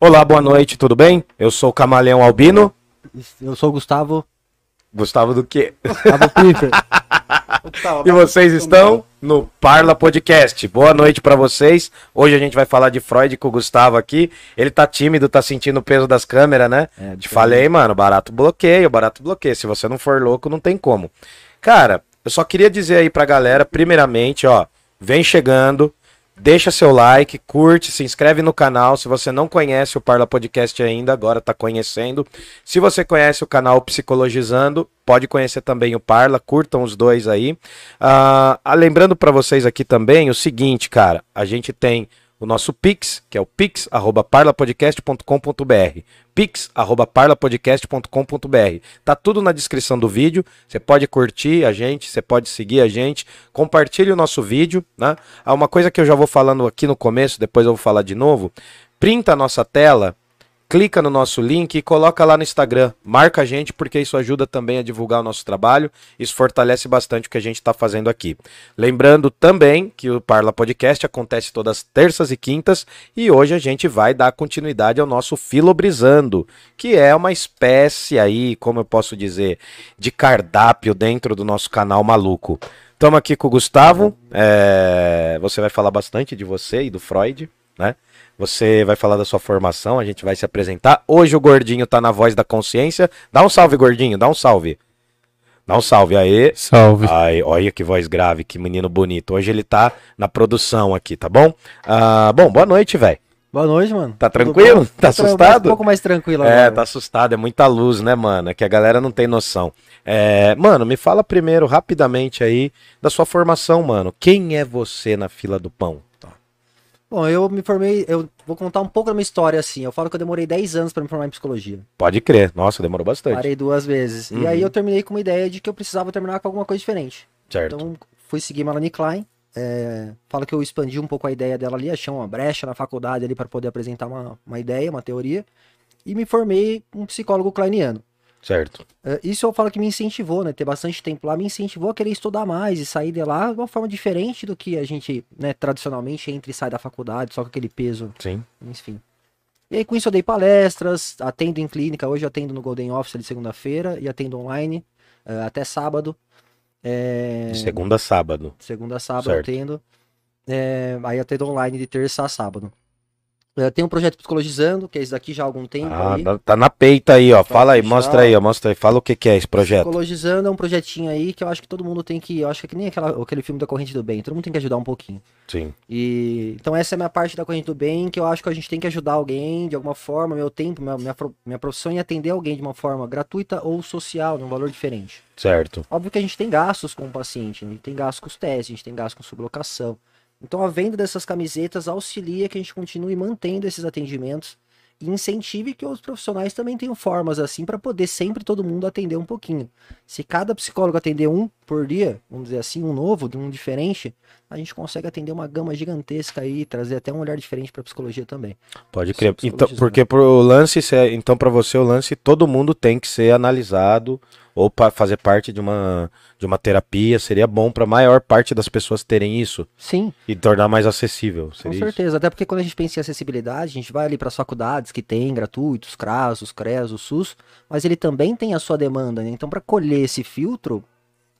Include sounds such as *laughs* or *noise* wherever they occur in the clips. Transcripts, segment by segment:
Olá, boa noite, tudo bem? Eu sou o Camaleão Albino. Eu sou o Gustavo. Gustavo do quê? Gustavo Piper. *laughs* E vocês estão no Parla Podcast. Boa noite pra vocês. Hoje a gente vai falar de Freud com o Gustavo aqui. Ele tá tímido, tá sentindo o peso das câmeras, né? É, Te falei, mano, barato bloqueio, barato bloqueio. Se você não for louco, não tem como. Cara, eu só queria dizer aí pra galera, primeiramente, ó, vem chegando, deixa seu like, curte, se inscreve no canal. Se você não conhece o Parla Podcast ainda, agora tá conhecendo. Se você conhece o canal Psicologizando, pode conhecer também o Parla, curtam os dois aí. Ah, ah, lembrando pra vocês aqui também o seguinte, cara, a gente tem o nosso Pix, que é o pix@parlapodcast.com.br. pix@parlapodcast.com.br. Tá tudo na descrição do vídeo. Você pode curtir a gente, você pode seguir a gente, compartilhe o nosso vídeo, né? Ah, uma coisa que eu já vou falando aqui no começo, depois eu vou falar de novo. Printa a nossa tela, clica no nosso link e coloca lá no Instagram. Marca a gente porque isso ajuda também a divulgar o nosso trabalho. Isso fortalece bastante o que a gente está fazendo aqui. Lembrando também que o Parla Podcast acontece todas terças e quintas e hoje a gente vai dar continuidade ao nosso Filobrizando, que é uma espécie aí, como eu posso dizer, de cardápio dentro do nosso canal maluco. Estamos aqui com o Gustavo. é, Você vai falar bastante de você e do Freud, né? Você vai falar da sua formação, a gente vai se apresentar. Hoje o Gordinho tá na voz da consciência. Dá um salve, Gordinho, dá um salve. Dá um salve aí. Salve. Ai, olha que voz grave, que menino bonito. Hoje ele tá na produção aqui, tá bom? Ah, bom, boa noite, velho. Boa noite, mano. Tá tranquilo? Tá Tô assustado? Um pouco mais tranquilo É, agora. tá assustado, é muita luz, né, mano? É que a galera não tem noção. É, mano, me fala primeiro, rapidamente aí, da sua formação, mano. Quem é você na fila do pão? Bom, eu me formei, eu vou contar um pouco da minha história assim. Eu falo que eu demorei 10 anos pra me formar em psicologia. Pode crer. Nossa, demorou bastante. Parei duas vezes. Uhum. E aí eu terminei com uma ideia de que eu precisava terminar com alguma coisa diferente. Certo. Então, fui seguir Melanie Klein. É, falo que eu expandi um pouco a ideia dela ali, achei uma brecha na faculdade ali para poder apresentar uma, uma ideia, uma teoria. E me formei um psicólogo kleiniano. Certo. É, Isso eu falo que me incentivou, né? Ter bastante tempo lá me incentivou a querer estudar mais e sair de lá de uma forma diferente do que a gente, né, tradicionalmente entra e sai da faculdade, só com aquele peso, Sim. enfim. E aí com isso eu dei palestras, atendo em clínica, hoje eu atendo no Golden Office de segunda-feira e atendo online eh, até sábado. É, segunda a sábado. segunda a sábado Certo. atendo. É, aí atendo online de terça a sábado. Eu tenho um projeto Psicologizando, que é esse daqui já há algum tempo Ah, aí. tá- tá na peita aí, ó. Pra Fala aí, puxar. mostra aí, ó. Mostra aí. Fala o que, que é esse projeto. Psicologizando é um projetinho aí que eu acho que todo mundo tem que. Eu acho que é que nem aquela, aquele filme da Corrente do Bem. Todo mundo tem que ajudar um pouquinho. Sim. E então essa é a minha parte da Corrente do Bem, que eu acho que a gente tem que ajudar alguém de alguma forma, meu tempo, minha, minha, minha profissão é atender alguém de uma forma gratuita ou social, num valor diferente. Certo. Óbvio que a gente tem gastos com o paciente, a gente tem gastos com os testes, a gente tem gastos com sublocação. Então a venda dessas camisetas auxilia que a gente continue mantendo esses atendimentos e incentive que os profissionais também tenham formas assim para poder sempre todo mundo atender um pouquinho. Se cada psicólogo atender um por dia, vamos dizer assim, um novo, um diferente, a gente consegue atender uma gama gigantesca aí, trazer até um olhar diferente para psicologia também. Pode crer. Então, porque pro lance, então para você o lance, todo mundo tem que ser analisado ou para fazer parte de uma de uma terapia, seria bom para a maior parte das pessoas terem isso Sim, e tornar mais acessível. Com Seria isso? certeza, até porque quando a gente pensa em acessibilidade, a gente vai ali para as faculdades que tem gratuitos, CRAS, os CREAS, o SUS, mas ele também tem a sua demanda, né? Então, para colher esse filtro,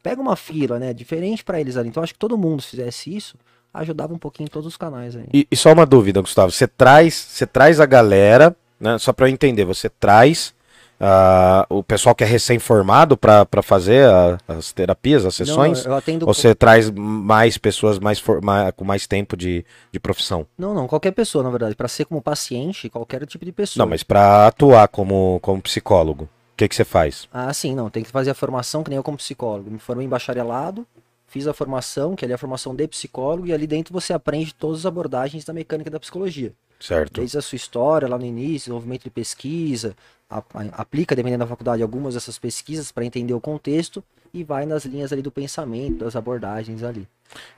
pega uma fila, né? Diferente para eles ali. Então, acho que todo mundo se fizesse isso, ajudava um pouquinho em todos os canais aí. E, e só uma dúvida, Gustavo, você traz, você traz a galera, né? Só para eu entender, você traz ah, o pessoal que é recém-formado para fazer a- as terapias, as sessões? Não, eu atendo. Ou você traz mais pessoas mais for- com mais tempo de, de profissão? Não, não, qualquer pessoa, na verdade. Para ser como paciente, qualquer tipo de pessoa. Não, mas para atuar como, como psicólogo, o que, que você faz? Ah, sim, não. Tem que fazer a formação, que nem eu como psicólogo. Me formei em bacharelado, fiz a formação, que ali é a formação de psicólogo, e ali dentro você aprende todas as abordagens da mecânica da psicologia. Certo. Desde a sua história lá no início, desenvolvimento de pesquisa, aplica, dependendo da faculdade, algumas dessas pesquisas para entender o contexto e vai nas linhas ali do pensamento, das abordagens ali.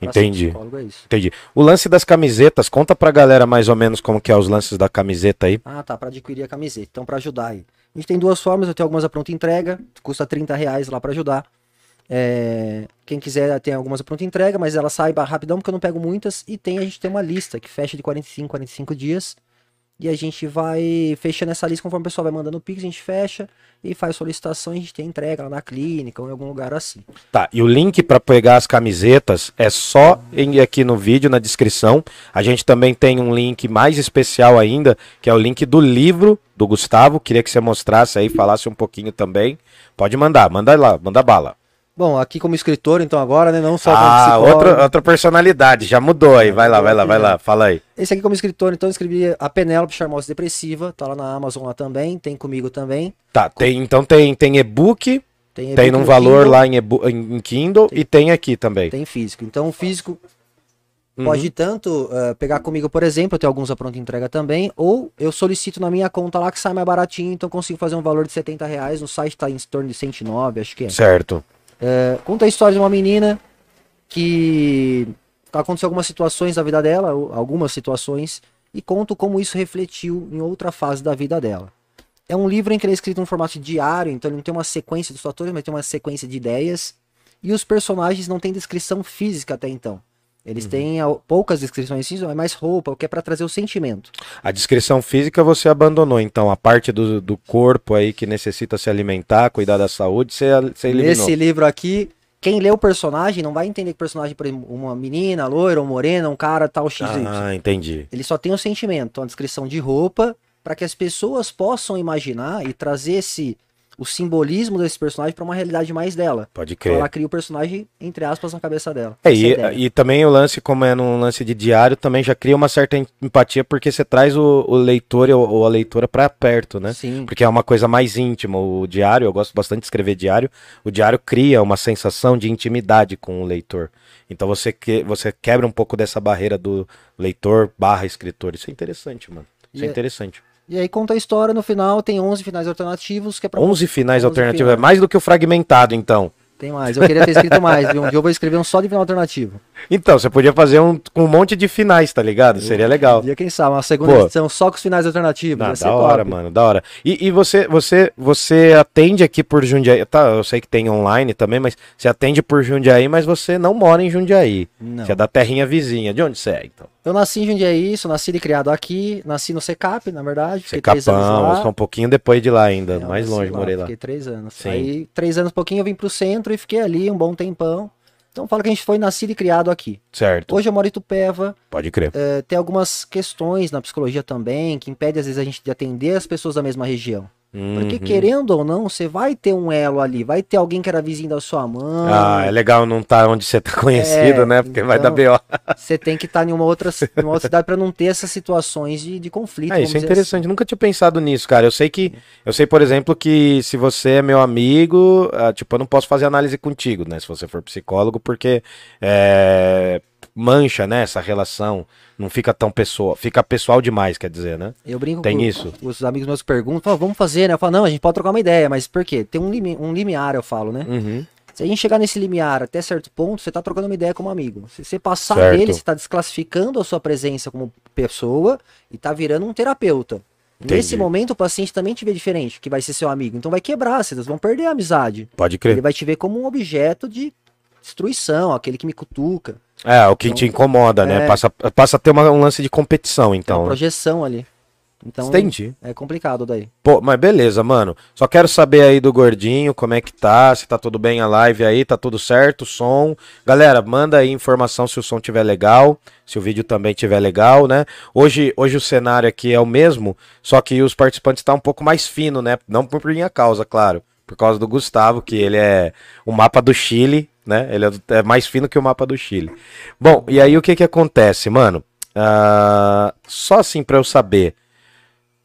Entendi. é. Entendi. O lance das camisetas, conta pra galera mais ou menos como que é os lances da camiseta aí. Ah, tá, para adquirir a camiseta. Então, para ajudar aí. A gente tem duas formas, eu tenho algumas a pronta entrega, custa 30 reais lá para ajudar. É, quem quiser tem algumas a pronta entrega, mas ela sai rapidão porque eu não pego muitas. E tem, a gente tem uma lista que fecha de 45, 45 dias. E a gente vai fechando essa lista conforme o pessoal vai mandando o Pix, a gente fecha e faz solicitação e a gente tem entrega lá na clínica ou em algum lugar assim. Tá, e o link para pegar as camisetas é só em, aqui no vídeo, na descrição. A gente também tem um link mais especial ainda, que é o link do livro do Gustavo. Queria que você mostrasse aí, falasse um pouquinho também. Pode mandar, manda lá, manda bala. Bom, aqui como escritor, então agora, né? Não só Ah, outra, outra personalidade, já mudou aí. Vai lá, vai lá, vai lá, fala aí. Esse aqui como escritor, então eu escrevi a Penélope Charmosa Depressiva, tá lá na Amazon lá também, tem comigo também. Tá, tem, então tem, tem e-book, tem, tem num valor Kindle, lá em, em Kindle tem, e tem aqui também. Tem físico. Então o físico uhum. pode tanto uh, pegar comigo, por exemplo, eu tenho alguns a pronta entrega também, ou eu solicito na minha conta lá que sai mais baratinho, então consigo fazer um valor de 70 reais, no site tá em torno de 109, acho que é. Certo. É, conta a história de uma menina que aconteceu algumas situações da vida dela, algumas situações, e conto como isso refletiu em outra fase da vida dela. É um livro em que ele é escrito em formato diário, então ele não tem uma sequência dos fatores, mas tem uma sequência de ideias. E os personagens não têm descrição física até então. Eles uhum. têm poucas descrições físicas, é mais roupa, o que é para trazer o sentimento. A descrição física você abandonou, então a parte do, do corpo aí que necessita se alimentar, cuidar da saúde, você, você eliminou. Nesse livro aqui, quem lê o personagem não vai entender que o personagem, por exemplo, uma menina, loira ou morena, um cara tal XY. Ah, entendi. Ele só tem o sentimento, a descrição de roupa, para que as pessoas possam imaginar e trazer esse o simbolismo desse personagem para uma realidade mais dela. Pode crer. Então ela cria o personagem, entre aspas, na cabeça dela. É, e, é e, também o lance, como é num lance de diário, também já cria uma certa empatia, porque você traz o, o leitor ou, a leitora para perto, né? Sim. Porque é uma coisa mais íntima. O diário, eu gosto bastante de escrever diário, o diário cria uma sensação de intimidade com o leitor. Então você, que, você quebra um pouco dessa barreira do leitor barra escritor. Isso é interessante, mano. Isso é, é interessante. E aí conta a história, no final tem 11 finais alternativos, que é pra 11 finais 11 alternativos, finais. é mais do que o fragmentado, então. Tem mais, eu queria ter escrito mais, viu? Um dia eu vou escrever um só de final alternativo. Então, você podia fazer um com um monte de finais, tá ligado? Seria legal. E quem sabe, uma segunda Pô. edição só com os finais alternativos. Não, da hora, top. mano, da hora. E, e, você, você, você atende aqui por Jundiaí. Tá, eu sei que tem online também, mas você atende por Jundiaí, mas você não mora em Jundiaí. Não. Você é da terrinha vizinha. De onde você é, então? Eu nasci em Jundiaí, sou nascido e criado aqui. Nasci no Secap, na verdade. Fiquei Secapão, três anos lá. um pouquinho depois de lá ainda, é, mais longe, lá, morei lá. Fiquei três anos. Sim. Aí, três anos pouquinho, eu vim pro centro e fiquei ali um bom tempão. Então fala que a gente foi nascido e criado aqui. Certo. Hoje eu moro em Tupéva. Pode crer. É, tem algumas questões na psicologia também que impedem às vezes a gente de atender as pessoas da mesma região. Uhum. Porque querendo ou não, você vai ter um elo ali, vai ter alguém que era vizinho da sua mãe. Ah, é legal não estar tá onde você tá *laughs* conhecido, é, né? Porque então, vai dar B.O. Você tem que estar tá em uma outra, em uma outra cidade para não ter essas situações de, de conflito. É, isso é interessante, assim. nunca tinha pensado nisso, cara. Eu sei que, eu sei, por exemplo, que se você é meu amigo, ah, tipo, eu não posso fazer análise contigo, né? Se você for psicólogo, porque é, mancha, né, essa relação. Não fica tão pessoal, fica pessoal demais, quer dizer, né? Eu brinco Tem com isso. os amigos meus perguntam, vamos fazer, né? Eu falo, não, a gente pode trocar uma ideia, mas por quê? Tem um, limi um limiar, eu falo, né? Uhum. Se a gente chegar nesse limiar até certo ponto, você tá trocando uma ideia como amigo. Se você passar certo. dele, você tá desclassificando a sua presença como pessoa e tá virando um terapeuta. Entendi. Nesse momento, o paciente também te vê diferente, que vai ser seu amigo. Então vai quebrar, vocês vão perder a amizade. Pode crer. Ele vai te ver como um objeto de destruição, aquele que me cutuca. É, o que então, te incomoda, né? é... né? Passa, passa a ter uma, um lance de competição, então. Tem uma projeção ali. Então, Entendi. É complicado daí. Pô, mas beleza, mano. Só quero saber aí do gordinho, como é que tá, se tá tudo bem a live aí, tá tudo certo, o som. Galera, manda aí informação se o som tiver legal, se o vídeo também tiver legal, né? Hoje, hoje o cenário aqui é o mesmo, só que os participantes estão tá um pouco mais fino, né? Não por minha causa, claro, por causa do Gustavo, que ele é o mapa do Chile, né? Ele é, é mais fino que o mapa do Chile. Bom, e aí o que que acontece, mano? Uh, só assim para eu saber.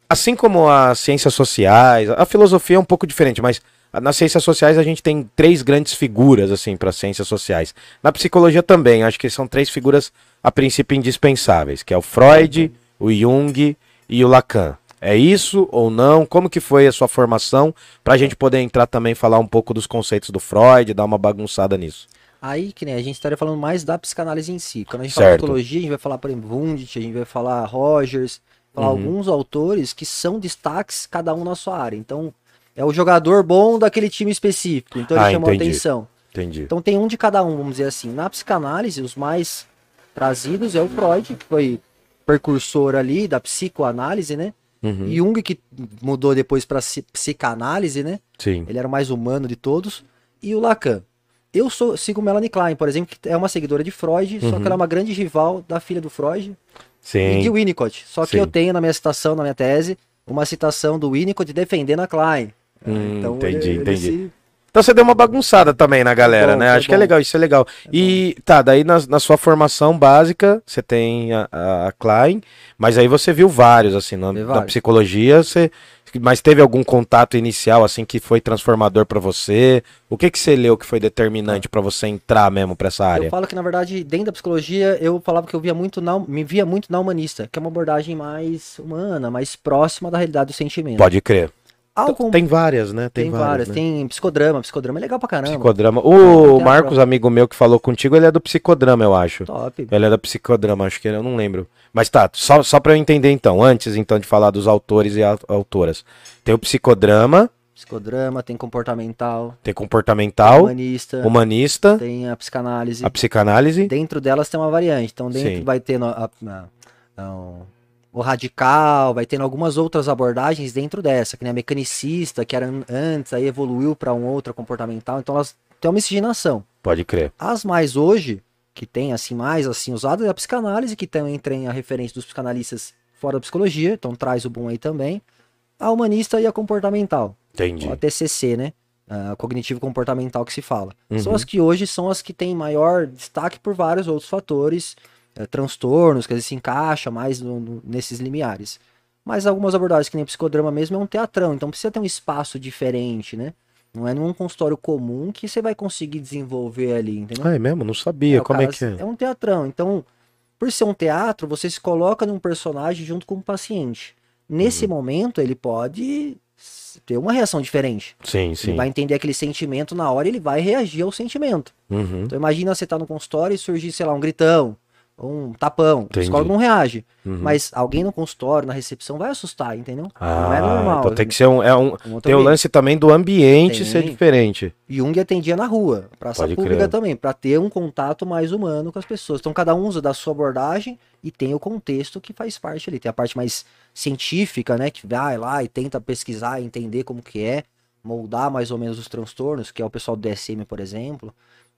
Assim como as ciências sociais, a filosofia é um pouco diferente, mas nas ciências sociais a gente tem três grandes figuras assim para ciências sociais. Na psicologia também, acho que são três figuras a princípio indispensáveis, que é o Freud, o Jung e o Lacan. É isso ou não? Como que foi a sua formação? Para a gente poder entrar também falar um pouco dos conceitos do Freud, dar uma bagunçada nisso. Aí, que nem a gente estaria falando mais da psicanálise em si. Quando a gente certo. fala patologia, a gente vai falar, por exemplo, Wundt, a gente vai falar Rogers, falar uhum. alguns autores que são destaques, cada um na sua área. Então, é o jogador bom daquele time específico. Então, ele ah, chamou entendi. atenção. Entendi. Então, tem um de cada um, vamos dizer assim. Na psicanálise, os mais trazidos é o Freud, que foi precursor ali da psicoanálise, né? Uhum. Jung que mudou depois para psicanálise, né? Sim. Ele era o mais humano de todos. E o Lacan. Eu sou, sigo Melanie Klein, por exemplo, que é uma seguidora de Freud, só Uhum. que ela é uma grande rival da filha do Freud e Sim. de Winnicott. Só que Sim. eu tenho na minha citação, na minha tese, uma citação do Winnicott defendendo a Klein. Hum, Então, entendi, ele- ele entendi. se- Então você deu uma bagunçada também na galera, bom, né? Acho que é bom. legal, isso é legal. e tá, daí na, na sua formação básica, você tem a, a- Klein, mas aí você viu vários, assim, na, vários. psicologia, você. Mas teve algum contato inicial, assim, que foi transformador pra você? O que que você leu que foi determinante pra você entrar mesmo pra essa área? Eu falo que, na verdade, dentro da psicologia, eu falava que eu via muito na, me via muito na humanista, que é uma abordagem mais humana, mais próxima da realidade do sentimento. Pode crer. Ao com- Tem várias, né? tem, várias. né? Tem psicodrama, psicodrama é legal pra caramba. Psicodrama. Tem O Marcos, amigo meu que falou contigo, ele é do psicodrama, eu acho. Top. Ele é da psicodrama, acho que ele, eu não lembro. Mas tá, só, só pra eu entender então, antes então de falar dos autores e autoras. Tem o psicodrama, Psicodrama, tem comportamental, tem comportamental, humanista, humanista, tem a psicanálise. a psicanálise. Dentro delas tem uma variante. Então, dentro Sim. vai tendo a- a- a- o- radical, vai tendo algumas outras abordagens dentro dessa, que nem a mecanicista, que era an- antes, aí evoluiu para um outro comportamental. Então, elas têm uma miscigenação. Pode crer. As mais hoje, que tem assim mais assim usadas, é a psicanálise, que também tem a referência dos psicanalistas fora da psicologia, então traz o bom aí também. A humanista e a comportamental, Entendi. a TCC, né? A cognitivo comportamental que se fala. São Uhum. as que hoje são as que têm maior destaque por vários outros fatores, eh, transtornos, que às vezes se encaixa mais no- no- nesses limiares. Mas algumas abordagens, que nem psicodrama mesmo, é um teatrão, então precisa ter um espaço diferente, né? Não é num consultório comum que você vai conseguir desenvolver ali, entendeu? Ah, é mesmo? Não sabia. o Como é cara- que é? É um teatrão. Então, por ser um teatro, você se coloca num personagem junto com o paciente. Uhum. Nesse momento, ele pode ter uma reação diferente. Sim, Ele sim. vai entender aquele sentimento na hora e ele vai reagir ao sentimento. Uhum. Então, imagina você tá no consultório e surgir, sei lá, um gritão, um tapão. O Entendi. psicólogo não reage. Uhum. Mas alguém no consultório, na recepção, vai assustar, entendeu? Ah, não é normal. então tem que ser um, é um, um tem o ambiente. lance também do ambiente Tem. ser diferente. Jung atendia na rua, praça Pode pública crer. também, para ter um contato mais humano com as pessoas. Então cada um usa da sua abordagem e tem o contexto que faz parte ali. Tem a parte mais científica, né, que vai lá e tenta pesquisar, entender como que é, moldar mais ou menos os transtornos, que é o pessoal do DSM, por exemplo.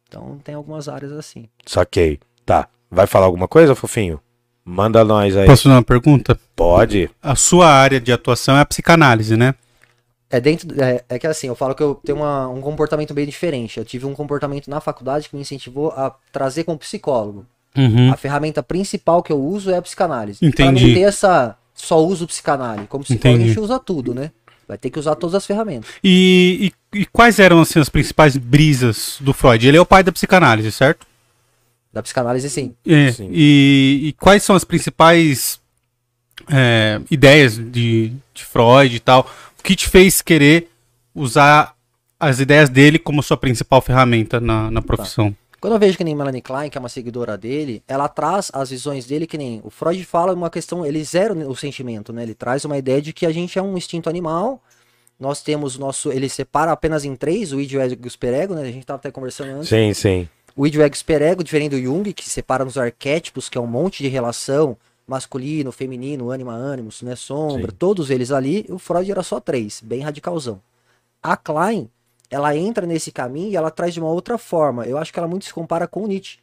Então tem algumas áreas assim. Saquei. Tá. Vai falar alguma coisa, fofinho? Manda nós aí. Posso fazer uma pergunta? Pode. A sua área de atuação é a psicanálise, né? É dentro. É, é que assim, eu falo que eu tenho uma- um comportamento bem diferente. Eu tive um comportamento na faculdade que me incentivou a trazer como psicólogo. Uhum. A ferramenta principal que eu uso é a psicanálise. Pra Entendi. não ter essa. Só uso psicanálise. Como psicólogo, Entendi. a gente usa tudo, né? Vai ter que usar todas as ferramentas. E, e- e quais eram assim, as principais brisas do Freud? Ele é o pai da psicanálise, certo? Da psicanálise, sim. É, Sim. e, e quais são as principais é, ideias de, de Freud e tal? O que te fez querer usar as ideias dele como sua principal ferramenta na, na profissão? Quando eu vejo que nem Melanie Klein, que é uma seguidora dele, ela traz as visões dele que nem. O Freud fala uma questão. Ele zera o sentimento, né? Ele traz uma ideia de que a gente é um instinto animal. Nós temos o nosso. Ele separa apenas em três, o id, o ego e o superego, né? A gente tava até conversando antes. Sim, sim. O id, o ego superego, diferente do Jung, que separa nos arquétipos, que é um monte de relação masculino, feminino, ânima, ânimos, né? Sombra, Sim. todos eles ali. O Freud era só três, bem radicalzão. A Klein, ela entra nesse caminho e ela traz de uma outra forma. Eu acho que ela muito se compara com o Nietzsche.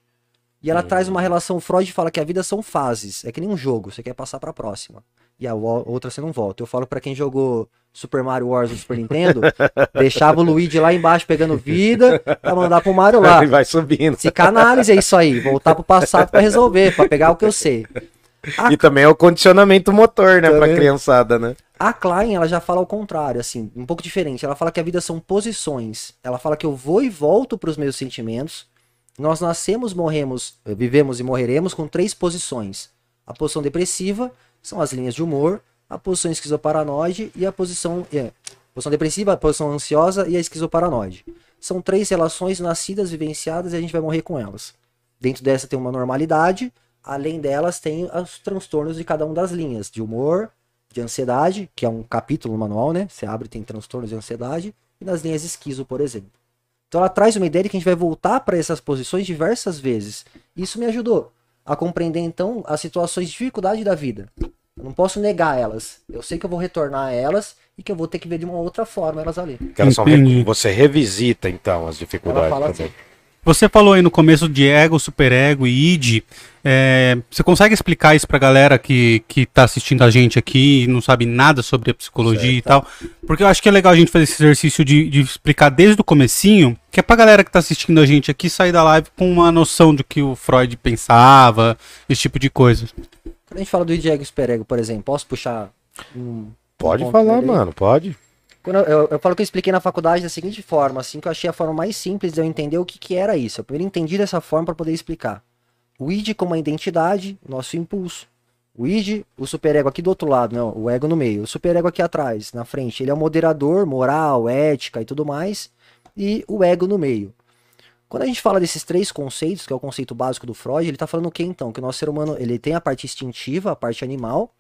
E ela traz uma relação, Freud fala que a vida são fases, é que nem um jogo, você quer passar pra próxima. E a outra você não volta. Eu falo pra quem jogou Super Mario Wars no Super Nintendo, *laughs* deixava o Luigi lá embaixo pegando vida pra mandar pro Mario lá. Ele vai subindo. Psicanálise é isso aí, voltar pro passado pra resolver, pra pegar o que eu sei. A E também é o condicionamento motor, né, pra Também. criançada, né? A Klein, ela já fala o contrário, assim, um pouco diferente. Ela fala que a vida são posições. Ela fala que eu vou e volto para os meus sentimentos. Nós nascemos, morremos, vivemos e morreremos com três posições. A posição depressiva são as linhas de humor, a posição esquizoparanoide e a posição, é, posição depressiva, a posição ansiosa e a esquizoparanoide. São três relações nascidas, vivenciadas e a gente vai morrer com elas. Dentro dessa tem uma normalidade, além delas tem os transtornos de cada uma das linhas, de humor, de ansiedade, que é um capítulo manual, né? Você abre tem transtornos de ansiedade, e nas linhas esquizo, por exemplo. Então ela traz uma ideia de que a gente vai voltar para essas posições diversas vezes. Isso me ajudou. a compreender então as situações de dificuldade da vida. Eu não posso negar elas. Eu sei que eu vou retornar a elas e que eu vou ter que ver de uma outra forma elas ali. Elas re- você revisita, então, as Ela dificuldades fala também. assim, Você falou aí no começo de ego, superego e id. É, você consegue explicar isso pra galera que, que tá assistindo a gente aqui e não sabe nada sobre a psicologia e tal? Porque eu acho que é legal a gente fazer esse exercício de, de explicar desde o comecinho, que é pra galera que tá assistindo a gente aqui sair da live com uma noção do que o Freud pensava, esse tipo de coisa. Quando a gente fala do id, ego e superego, por exemplo, posso puxar um. Pode um falar, mano, pode. Quando eu, eu, eu falo que eu expliquei na faculdade da seguinte forma, assim, que eu achei a forma mais simples de eu entender o que, que era isso. Eu primeiro entendi dessa forma para poder explicar. O id como a identidade, nosso impulso. O id, o superego aqui do outro lado, né? O ego no meio. O superego aqui atrás, na frente. Ele é o moderador, moral, ética e tudo mais. E o ego no meio. Quando a gente fala desses três conceitos, que é o conceito básico do Freud, ele tá falando o que então? Que o nosso ser humano, ele tem a parte instintiva, a parte animal,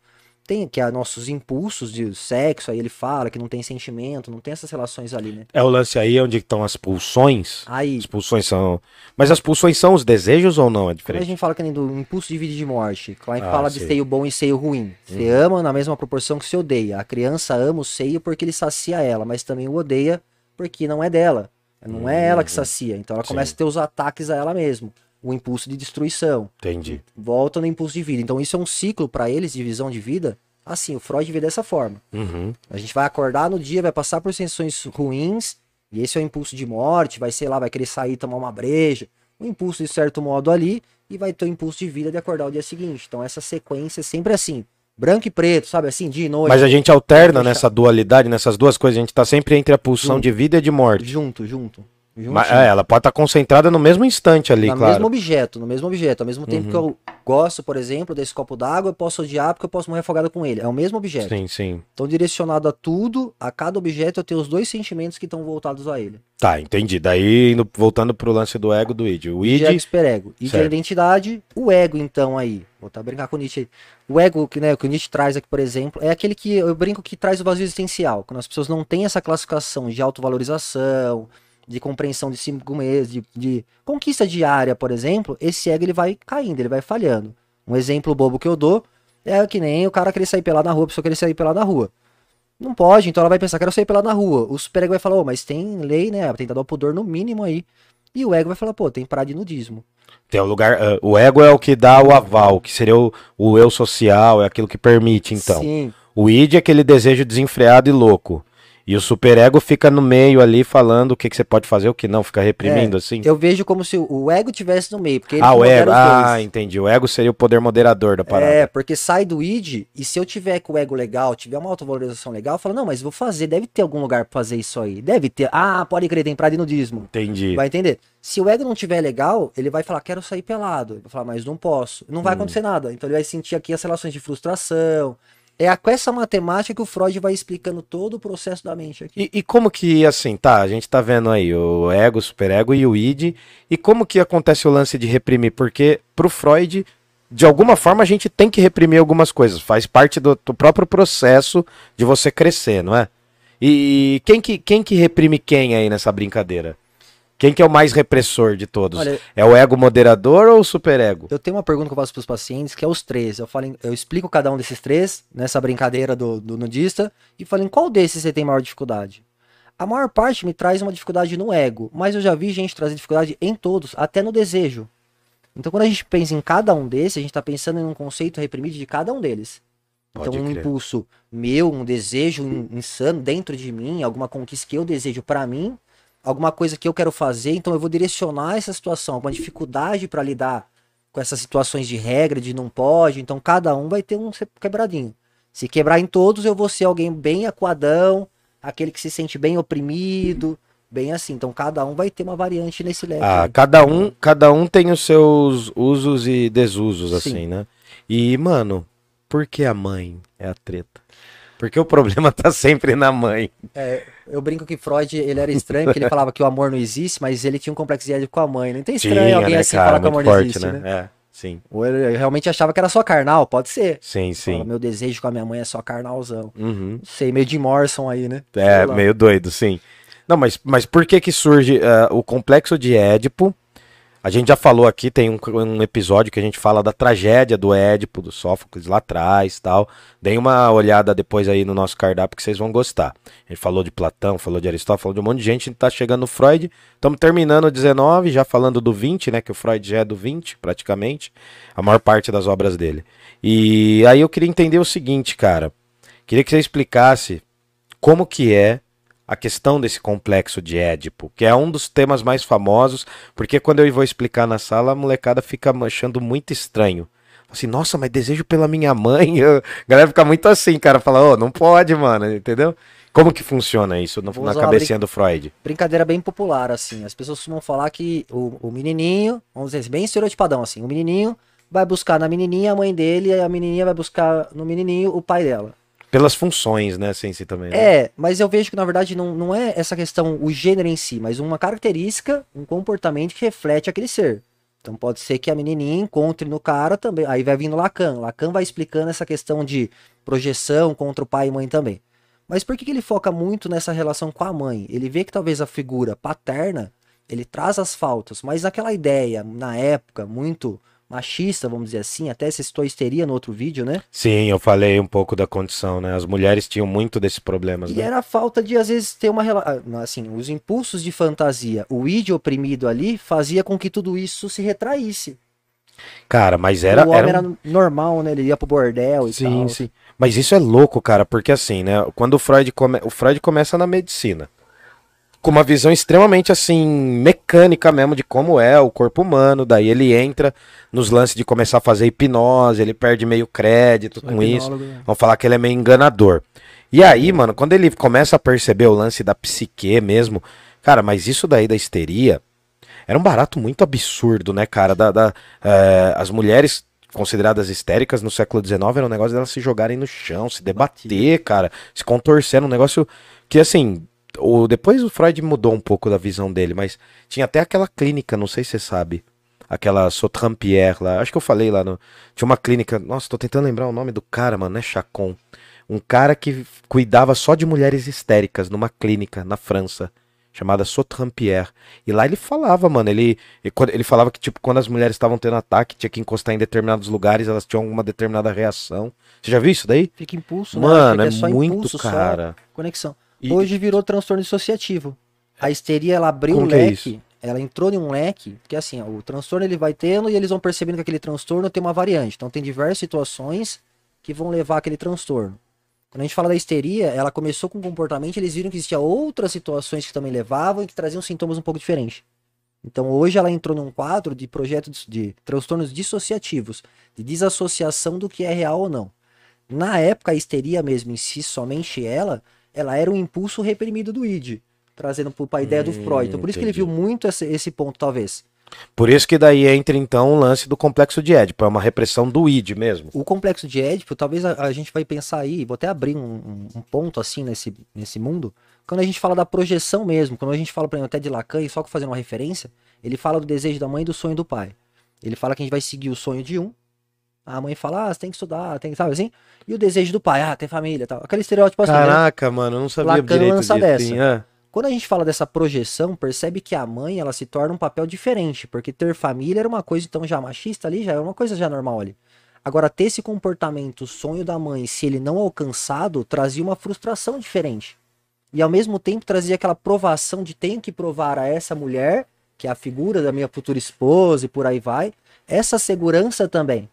tem que é nossos impulsos de sexo, aí ele fala que não tem sentimento, não tem essas relações ali, né? É o lance aí onde estão as pulsões. Aí, As pulsões são. Mas as pulsões são os desejos ou não? É quando a diferente? gente fala que nem do impulso de vida e de morte, lá Ah, fala de sei. seio bom e seio ruim. Você ama na mesma proporção que se odeia. A criança ama o seio porque ele sacia ela, mas também o odeia porque não é dela. Não é ela que sacia. Então ela começa Sim. a ter os ataques a ela mesma. O impulso de destruição. Entendi. Volta no impulso de vida. Então isso é um ciclo para eles de visão de vida. Assim, o Freud vê dessa forma. Uhum. A gente vai acordar no dia, vai passar por sensações ruins, e esse é o impulso de morte, vai, sei lá, vai querer sair tomar uma breja, um impulso de certo modo ali, e vai ter o impulso de vida de acordar o dia seguinte. Então essa sequência é sempre assim, branco e preto, sabe assim, dia e noite. Mas a gente alterna nessa dualidade, nessas duas coisas. A gente tá sempre entre a pulsão Junto. de vida e de morte. Junto, junto. Mas, é, ela pode estar concentrada no mesmo instante ali, no claro. mesmo objeto, no mesmo objeto. Ao mesmo tempo Uhum. que eu gosto, por exemplo, desse copo d'água, eu posso odiar porque eu posso morrer afogado com ele. É o mesmo objeto. Sim, sim. Então, direcionado a tudo, a cada objeto, eu tenho os dois sentimentos que estão voltados a ele. Tá, entendi. Daí, indo- voltando pro lance do ego do id. O Id, id, ego, superego. Id é a Certo. identidade, o ego, então, aí. Vou tá brincar com o Nietzsche aí. O ego, que, né, que o Nietzsche traz aqui, por exemplo, é aquele que eu brinco que traz o vazio existencial. Quando as pessoas não têm essa classificação de autovalorização, de compreensão de si mesmo, de, de conquista diária, por exemplo, esse ego ele vai caindo, ele vai falhando. Um exemplo bobo que eu dou é que nem o cara querer sair pelado na rua, a pessoa querer sair pelado na rua. Não pode, então ela vai pensar, quero sair pelado na rua. O superego vai falar, ô, mas tem lei, né? Tem que dar o pudor no mínimo aí. E o ego vai falar, pô, tem praia de nudismo. tem o lugar. ah, o ego é o que dá o aval, que seria o, o eu social, é aquilo que permite, então. Sim, O id é aquele desejo desenfreado e louco. E o superego fica no meio ali falando o que, que você pode fazer, o que não, fica reprimindo assim. eu vejo como se o ego tivesse no meio, porque ele ah, o ego. Ah, entendi. O ego seria o poder moderador da parada. É, porque sai do id, e se eu tiver com o ego legal, tiver uma autovalorização legal, eu falo, não, mas vou fazer, deve ter algum lugar pra fazer isso aí. Deve ter. Ah, pode crer, tem praia nudismo. Entendi. Vai entender? Se o ego não tiver legal, ele vai falar, quero sair pelado. Ele vai falar, mas não posso. Não Hum. vai acontecer nada. Então ele vai sentir aqui as relações de frustração. É a- com essa matemática que o Freud vai explicando todo o processo da mente aqui. E, e como que, assim, tá, a gente tá vendo aí o ego, o superego e o id, e como que acontece o lance de reprimir? Porque pro Freud, de alguma forma, a gente tem que reprimir algumas coisas, faz parte do, do próprio processo de você crescer, não é? E quem que, quem que reprime quem aí nessa brincadeira? Quem que é o mais repressor de todos? Olha, É o ego moderador ou o superego? Eu tenho uma pergunta que eu faço para os pacientes, que é os três. Eu, falo eu explico cada um desses três, nessa brincadeira do, do nudista, e falo em qual desses você tem maior dificuldade. A maior parte me traz uma dificuldade no ego, mas eu já vi gente trazer dificuldade em todos, até no desejo. Então, quando a gente pensa em cada um desses, a gente está pensando em um conceito reprimido de cada um deles. Então, um impulso meu, um desejo in- insano dentro de mim, alguma conquista que eu desejo para mim, alguma coisa que eu quero fazer, então eu vou direcionar essa situação, alguma dificuldade para lidar com essas situações de regra, de não pode, então cada um vai ter um quebradinho. Se quebrar em todos, eu vou ser alguém bem acuadão, aquele que se sente bem oprimido, bem assim. Então cada um vai ter uma variante nesse leque. Ah, cada um, cada um tem os seus usos e desusos, Sim. assim, né? E, mano, por que a mãe é a treta? Porque o problema *laughs* tá sempre na mãe. Eu brinco que Freud, ele era estranho, porque ele falava que o amor não existe, mas ele tinha um complexo de Édipo com a mãe. Não tem estranho Tinha, alguém né, assim cara? falar que o amor não forte, existe, né? né? É, sim, Ou ele realmente achava que era só carnal, pode ser. sim, Fala, sim. meu desejo com a minha mãe é só carnalzão. Uhum. Não sei, meio de Morrison aí, né? É, meio doido, sim. Não, mas, mas por que que surge ah, o complexo de Édipo? A gente já falou aqui, tem um, um episódio que a gente fala da tragédia do Édipo, do Sófocles lá atrás tal. Deem uma olhada depois aí no nosso cardápio que vocês vão gostar. A gente falou de Platão, falou de Aristóteles, falou de um monte de gente. A gente tá chegando no Freud. Estamos terminando o 19, já falando do 20, né? Que o Freud já é do 20, praticamente. A maior parte das obras dele. E aí eu queria entender o seguinte, cara. Queria que você explicasse como que é a questão desse complexo de Édipo, que é um dos temas mais famosos, porque quando eu vou explicar na sala, a molecada fica achando muito estranho. Assim, nossa, mas desejo pela minha mãe. *laughs* A galera fica muito assim, cara. Fala, ô, oh, não pode, mano, entendeu? Como que funciona isso no, na cabecinha do Freud? Brincadeira bem popular, assim. As pessoas costumam falar que o, o menininho, vamos dizer, bem estereotipadão, assim. O menininho vai buscar na menininha a mãe dele e a menininha vai buscar no menininho o pai dela. Pelas funções, né, sem si também. Né? É, mas eu vejo que na verdade não, não é essa questão, o gênero em si, mas uma característica, um comportamento que reflete aquele ser. Então pode ser que a menininha encontre no cara também. Aí vai vindo Lacan. Lacan vai explicando essa questão de projeção contra o pai e mãe também. Mas por que, que ele foca muito nessa relação com a mãe? Ele vê que talvez a figura paterna ele traz as faltas, mas naquela ideia, na época, muito machista, vamos dizer assim, até você citou histeria no outro vídeo, né? Sim, eu falei um pouco da condição, né? As mulheres tinham muito desses problemas, e né? era a falta de, às vezes, ter uma relação, ah, assim, os impulsos de fantasia, o id oprimido ali, fazia com que tudo isso se retraísse. Cara, mas era... O homem era, era normal, né? Ele ia pro bordel e sim, tal. Sim, sim. Mas isso é louco, cara, porque assim, né? Quando o Freud, come... o Freud começa na medicina, com uma visão extremamente assim mecânica mesmo de como é o corpo humano. Daí ele entra nos lances de começar a fazer hipnose, ele perde meio crédito com isso. Né? Vão falar que ele é meio enganador. E aí, mano, quando ele começa a perceber o lance da psique mesmo, cara, mas isso daí da histeria era um barato muito absurdo, né, cara? Da, da é, as mulheres consideradas histéricas no século XIX era um negócio delas se jogarem no chão, se debater, cara, se contorcer, um negócio que assim o, depois o Freud mudou um pouco da visão dele, mas tinha até aquela clínica, não sei se você sabe. Aquela Sotrampier lá. Acho que eu falei lá no. Tinha uma clínica. Nossa, tô tentando lembrar o nome do cara, mano. É Chacon. Um cara que cuidava só de mulheres histéricas numa clínica na França. Chamada Sotrampier. E lá ele falava, mano. Ele, ele falava que, tipo, quando as mulheres estavam tendo ataque, tinha que encostar em determinados lugares, elas tinham alguma determinada reação. Você já viu isso daí? Fica impulso, Mano, né? é, é muito, impulso, cara. Conexão. E... Hoje virou transtorno dissociativo. A histeria, ela abriu um é leque, é ela entrou em um leque, porque assim, o transtorno ele vai tendo e eles vão percebendo que aquele transtorno tem uma variante. Então tem diversas situações que vão levar aquele transtorno. Quando a gente fala da histeria, ela começou com comportamento, eles viram que existia outras situações que também levavam e que traziam sintomas um pouco diferentes. Então hoje ela entrou num quadro de projetos de transtornos dissociativos, de desassociação do que é real ou não. Na época, a histeria mesmo em si, somente ela, ela era um impulso reprimido do id, trazendo para a ideia hum, do Freud. Então por isso entendi. que ele viu muito esse, esse ponto, talvez. Por isso que daí entra então o lance do complexo de Édipo, é uma repressão do id mesmo. O complexo de Édipo, talvez a, a gente vai pensar aí, vou até abrir um, um, ponto assim nesse, nesse mundo, quando a gente fala da projeção mesmo, quando a gente fala, por exemplo, até de Lacan, e só fazendo uma referência, ele fala do desejo da mãe e do sonho do pai. Ele fala que a gente vai seguir o sonho de um, a mãe fala, ah, você tem que estudar, tem que, sabe assim? E o desejo do pai, ah, ter família tal. Aquele estereótipo assim. Né? Caraca, né? mano, eu não sabia Lacan direito disso. Dessa. Sim, é. Quando a gente fala dessa projeção, percebe que a mãe, ela se torna um papel diferente, porque ter família era uma coisa então já machista ali, já é uma coisa já normal ali. Agora, ter esse comportamento, o sonho da mãe, se ele não alcançado, trazia uma frustração diferente. E ao mesmo tempo trazia aquela provação de tenho que provar a essa mulher, que é a figura da minha futura esposa e por aí vai, essa segurança também.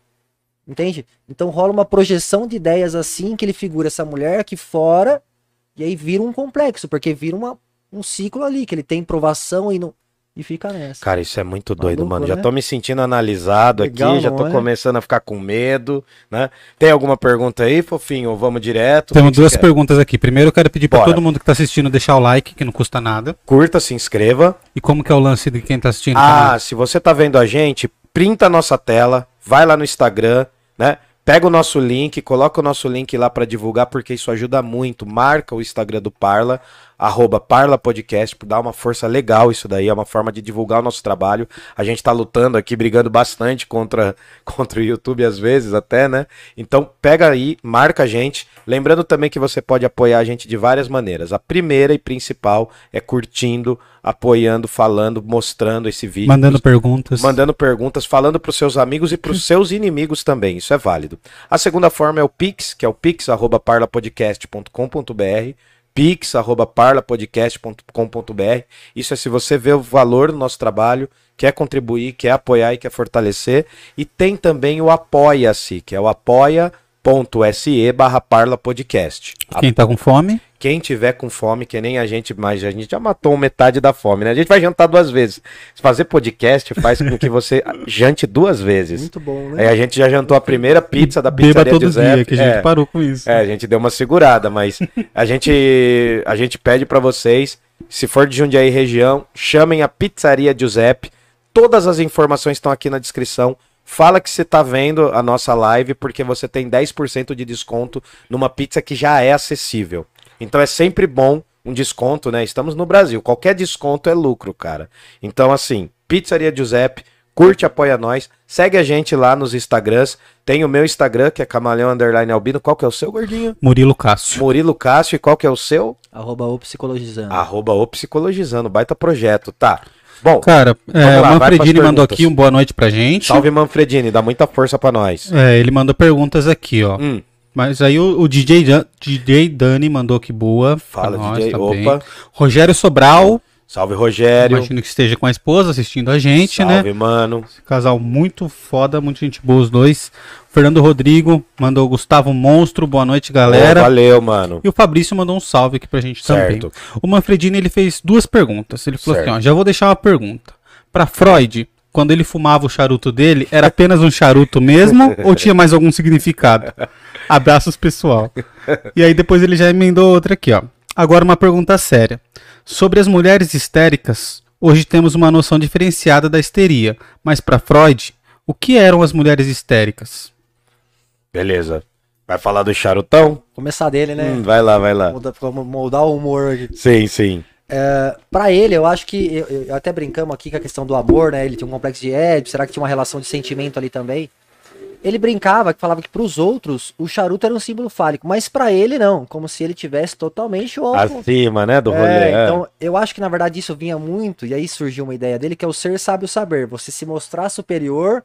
Entende? Então rola uma projeção de ideias assim, que ele figura essa mulher aqui fora, e aí vira um complexo, porque vira uma, um ciclo ali, que ele tem provação e não. E fica nessa. Cara, isso é muito doido, Maluco, mano. Já né? tô me sentindo analisado Legal, aqui, já tô é? começando a ficar com medo, né? Tem alguma pergunta aí, fofinho? Vamos direto? Temos duas perguntas aqui. Primeiro, eu quero pedir para todo mundo que tá assistindo deixar o like, que não custa nada. Curta, se inscreva. E como que é o lance de quem tá assistindo? Ah, se você tá vendo a gente, printa a nossa tela, vai lá no Instagram, né? Pega o nosso link, coloca o nosso link lá para divulgar, porque isso ajuda muito. Marca o Instagram do Parla, arroba Parla Podcast, dá uma força legal isso daí, é uma forma de divulgar o nosso trabalho. A gente tá lutando aqui, brigando bastante contra, *laughs* contra o YouTube às vezes até, né? Então pega aí, marca a gente. Lembrando também que você pode apoiar a gente de várias maneiras. A primeira e principal é curtindo apoiando, falando, mostrando esse vídeo. Mandando perguntas. Mandando perguntas, falando para os seus amigos e para os *laughs* seus inimigos também. Isso é válido. A segunda forma é o Pix, que é o pix@parlapodcast.com.br pix@parlapodcast.com.br. Isso é se você vê o valor do nosso trabalho, quer contribuir, quer apoiar e quer fortalecer. E tem também o Apoia-se, que é o apoia.se barra parlapodcast. Quem tá com fome? Quem tiver com fome, que nem a gente, mas a gente já matou metade da fome, né? A gente vai jantar duas vezes. Fazer podcast faz com que você *laughs* jante duas vezes. Muito bom, Aí né? a gente já jantou a primeira pizza da Beba pizzaria todo Giuseppe. dia, que a gente É. parou com isso. É, a gente deu uma segurada, mas a gente a gente pede pra vocês, se for de Jundiaí região, chamem a Pizzaria Giuseppe. Todas as informações estão aqui na descrição. Fala que você tá vendo a nossa live porque você tem 10% de desconto numa pizza que já é acessível. Então é sempre bom um desconto, né? Estamos no Brasil, qualquer desconto é lucro, cara. Então assim, Pizzaria Giuseppe, curte, apoia nós, segue a gente lá nos Instagrams. Tem o meu Instagram, que é Camaleão Underline Albino. Qual que é o seu, gordinho? Murilo Cássio. Murilo Cássio, e qual que é o seu? Arroba o psicologizando. Arroba o Psicologizando, baita projeto, tá. Bom, Cara, é, lá, o Manfredini mandou aqui um boa noite pra gente. salve Manfredini, dá muita força pra nós. É, ele mandou perguntas aqui, ó. Hum, Mas aí o, o DJ, Dan- DJ Dani mandou que boa. fala, nós DJ. também. Opa, Rogério Sobral, salve Rogério. imagino que esteja com a esposa assistindo a gente, né? salve, mano. Casal muito foda, muito gente boa os dois. Fernando Rodrigo mandou Gustavo Monstro, boa noite, galera. Ô, valeu, mano. E o Fabrício mandou um salve aqui pra gente Certo. também. O Manfredini ele fez duas perguntas. Ele falou Certo. assim: ó, já vou deixar uma pergunta. Pra Freud, quando ele fumava o charuto dele, era apenas um charuto mesmo *laughs* ou tinha mais algum significado? Abraços, pessoal. E aí depois ele já emendou outra aqui, ó. Agora uma pergunta séria. Sobre as mulheres histéricas, hoje temos uma noção diferenciada da histeria, mas pra Freud, o que eram as mulheres histéricas? Beleza. Vai falar do charutão? Começar dele, né? Hum, vai lá, vai lá. Moldar, moldar o humor aqui. Sim, sim. Pra ele, eu acho que. Eu, eu- até brincamos aqui com a questão do amor, né? Ele tinha um complexo de Édipo, será que tinha uma relação de sentimento ali também? Ele brincava, que falava que pros outros o charuto era um símbolo fálico, mas pra ele não, como se ele tivesse totalmente o. Acima, né, do rolê. É, é. então, eu acho que na verdade isso vinha muito, e aí surgiu uma ideia dele, que é o ser sabe o saber. Você se mostrar superior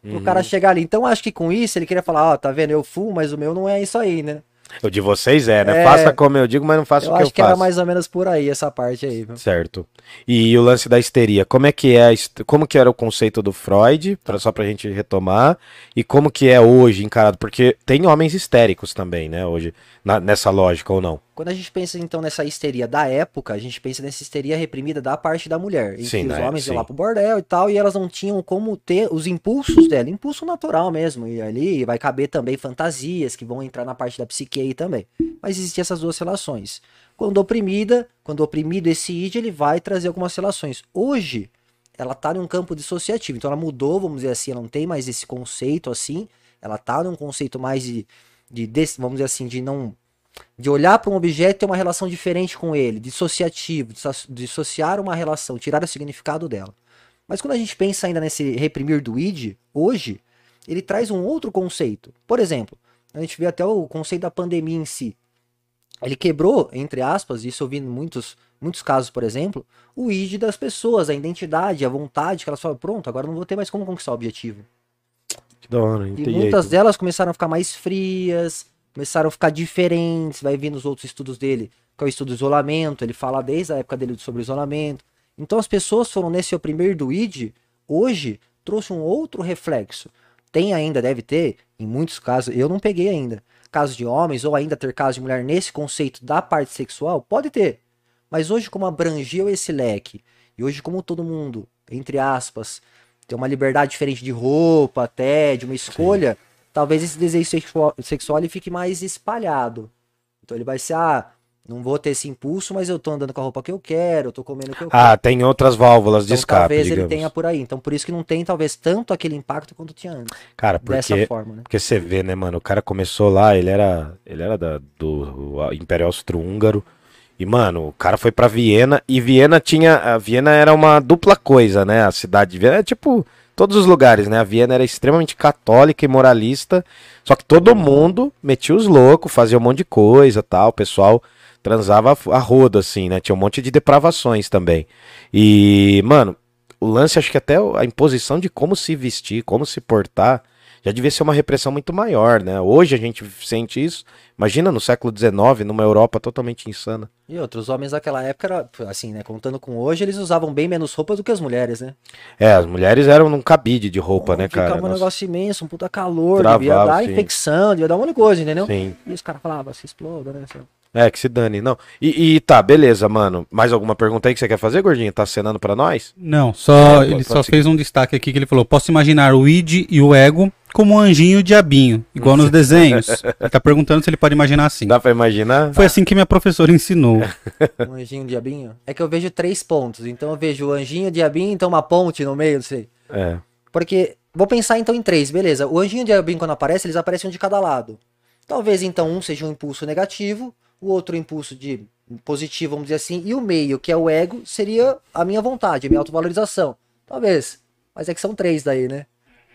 pro Uhum. cara chegar ali. Então, acho que com isso ele queria falar, ó, tá vendo, eu fumo, mas o meu não é isso aí, né? O de vocês é, né? É. Faça como eu digo, mas não faça o que acho eu que faço. era mais ou menos por aí essa parte aí, viu? Certo. E o lance da histeria, como é que é, como que era o conceito do Freud, pra, só pra gente retomar, e como que é hoje encarado, porque tem homens histéricos também, né, hoje, na- nessa lógica ou não? Quando a gente pensa então nessa histeria da época, a gente pensa nessa histeria reprimida da parte da mulher. Em Sim, que os né? homens iam Sim. lá pro bordel e tal, e elas não tinham como ter os impulsos dela, impulso natural mesmo. E ali vai caber também fantasias que vão entrar na parte da psique aí também. Mas existiam essas duas relações. Quando oprimida, quando oprimido esse id, ele vai trazer algumas relações. Hoje, ela tá num campo dissociativo, então ela mudou, vamos dizer assim, ela não tem mais esse conceito assim, ela tá num conceito mais de, de vamos dizer assim, de não de olhar para um objeto e ter uma relação diferente com ele, dissociativo, disso- dissociar uma relação, tirar o significado dela. Mas quando a gente pensa ainda nesse reprimir do id, hoje, ele traz um outro conceito. Por exemplo, a gente vê até o conceito da pandemia em si. Ele quebrou, entre aspas, isso eu vi em muitos, muitos casos, por exemplo, o id das pessoas, a identidade, a vontade, que elas falam, pronto, agora não vou ter mais como conquistar o objetivo. Que da hora, E muitas delas começaram a ficar mais frias, começaram a ficar diferentes. Vai vir nos outros estudos dele, que é o estudo do isolamento. Ele fala desde a época dele sobre isolamento. Então as pessoas foram nesse oprimir do id, hoje trouxe um outro reflexo. Tem ainda, deve ter, em muitos casos, eu não peguei ainda, casos de homens ou ainda ter casos de mulher nesse conceito da parte sexual, pode ter. Mas hoje, como abrangeu esse leque, e hoje, como todo mundo, entre aspas, tem uma liberdade diferente de roupa, até, de uma escolha, talvez esse desejo sexual, sexual ele fique mais espalhado. Então ele vai ser, ah, não vou ter esse impulso, mas eu tô andando com a roupa que eu quero, eu tô comendo o que eu quero. Ah, tem outras válvulas de Então escape, talvez digamos. ele tenha por aí. Então por isso que não tem, talvez, tanto aquele impacto quanto tinha antes. Cara, Dessa porque forma, né? Porque você vê, né, mano? O cara começou lá, ele era, ele era da, do Império Austro-Húngaro. E, mano, o cara foi pra Viena. E Viena tinha. A Viena era uma dupla coisa, né? A cidade de Viena é tipo todos os lugares, né? A Viena era extremamente católica e moralista, só que todo mundo metia os loucos, fazia um monte de coisa, tal, o pessoal transava a roda assim, né? Tinha um monte de depravações também. E, mano, o lance acho que até a imposição de como se vestir, como se portar, já devia ser uma repressão muito maior, né? Hoje a gente sente isso. Imagina no século XIX, numa Europa totalmente insana. E outros homens daquela época, era, assim, né? Contando com hoje, eles usavam bem menos roupa do que as mulheres, né? É, as mulheres eram num cabide de roupa, né, cara? Ficava um Nossa. negócio imenso, um puta calor, Travava, devia dar sim. infecção, devia dar um monte de coisa, entendeu? Sim. E os caras falavam, se exploda, né? É, que se dane. Não. E, e tá, beleza, mano. Mais alguma pergunta aí que você quer fazer, Gordinho? Tá acenando pra nós? Não, só É, ele pode só seguir. fez um destaque aqui que ele falou: posso imaginar o id e o ego como um anjinho e o diabinho, igual nos *laughs* desenhos. Ele tá perguntando se ele pode imaginar assim. Dá pra imaginar? Foi assim que minha professora ensinou. *laughs* Um anjinho, um diabinho. É que eu vejo três pontos. Então eu vejo o anjinho, o diabinho, então uma ponte no meio, não sei. É. Porque, vou pensar então em três, beleza. O anjinho e o diabinho, quando aparece, eles aparecem um de cada lado. Talvez então um seja um impulso negativo, o outro impulso de positivo, vamos dizer assim, e o meio, que é o ego, seria a minha vontade, a minha autovalorização. Talvez. Mas é que são três daí, né?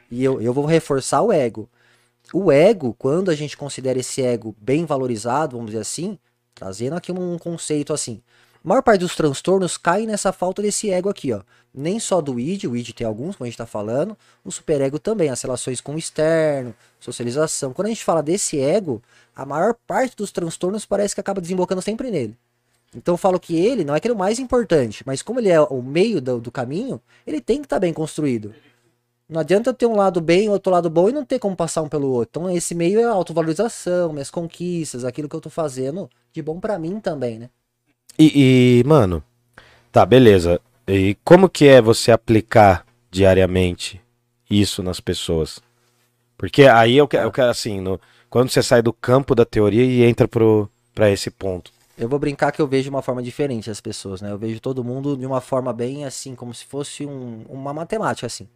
E eu, eu vou reforçar o ego. O ego, quando a gente considera esse ego bem valorizado, vamos dizer assim, trazendo aqui um conceito assim. Maior parte dos transtornos cai nessa falta desse ego aqui, ó. Nem só do id, o id tem alguns, como a gente tá falando, o superego também, as relações com o externo, socialização. Quando a gente fala desse ego, a maior parte dos transtornos parece que acaba desembocando sempre nele. Então eu falo que ele não é que ele é o mais importante, mas como ele é o meio do, do caminho, ele tem que estar bem construído. Não adianta eu ter um lado bem, outro lado bom e não ter como passar um pelo outro. Então esse meio é a autovalorização, minhas conquistas, aquilo que eu tô fazendo de bom pra mim também, né? E, e, mano, tá, beleza. E como que é você aplicar diariamente isso nas pessoas? Porque aí eu quero, eu quero assim, no, quando você sai do campo da teoria e entra pro, pra esse ponto. Eu vou brincar que eu vejo uma forma diferente as pessoas, né? Eu vejo todo mundo de uma forma bem assim, como se fosse um- uma matemática, assim.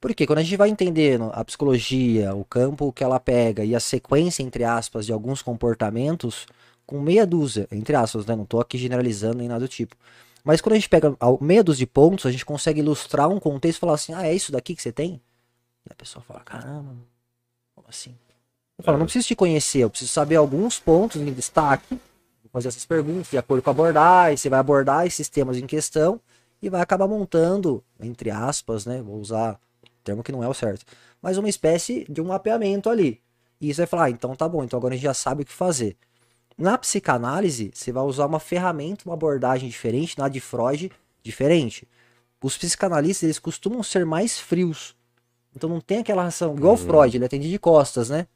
Porque quando a gente vai entendendo a psicologia, o campo que ela pega e a sequência, entre aspas, de alguns comportamentos, com meia dúzia, entre aspas, né? Não tô aqui generalizando nem nada do tipo. Mas quando a gente pega meia dúzia de pontos, a gente consegue ilustrar um contexto e falar assim, ah, é isso daqui que você tem? E a pessoa fala, caramba, como assim? Eu falo, não preciso te conhecer, eu preciso saber alguns pontos em destaque, fazer essas perguntas de acordo com a abordagem, você vai abordar esses temas em questão e vai acabar montando, entre aspas, né? Vou usar o termo que não é o certo, mas uma espécie de um mapeamento ali. E isso vai falar, ah, então tá bom, então agora a gente já sabe o que fazer. Na psicanálise, você vai usar uma ferramenta, uma abordagem diferente, na de Freud, diferente. Os psicanalistas, eles costumam ser mais frios. Então não tem aquela ação, igual o Freud, ele atende de costas, né?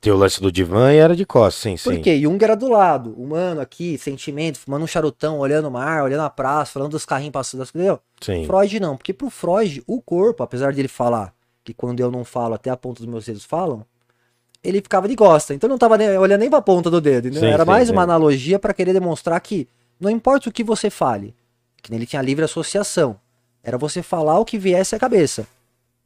Tem o lance do divã e era de costas, sim, sim. Por quê? Jung era do lado, humano aqui, sentimento, fumando um charutão, olhando o mar, olhando a praça, falando dos carrinhos passando, das- entendeu? Sim. Freud não, porque pro Freud, o corpo, apesar de ele falar que quando eu não falo, até a ponta dos meus dedos falam, ele ficava de costa, então não tava nem- olhando nem pra ponta do dedo? Sim, Era sim, mais sim. uma analogia pra querer demonstrar que não importa o que você fale, que ele tinha livre associação, era você falar o que viesse à cabeça.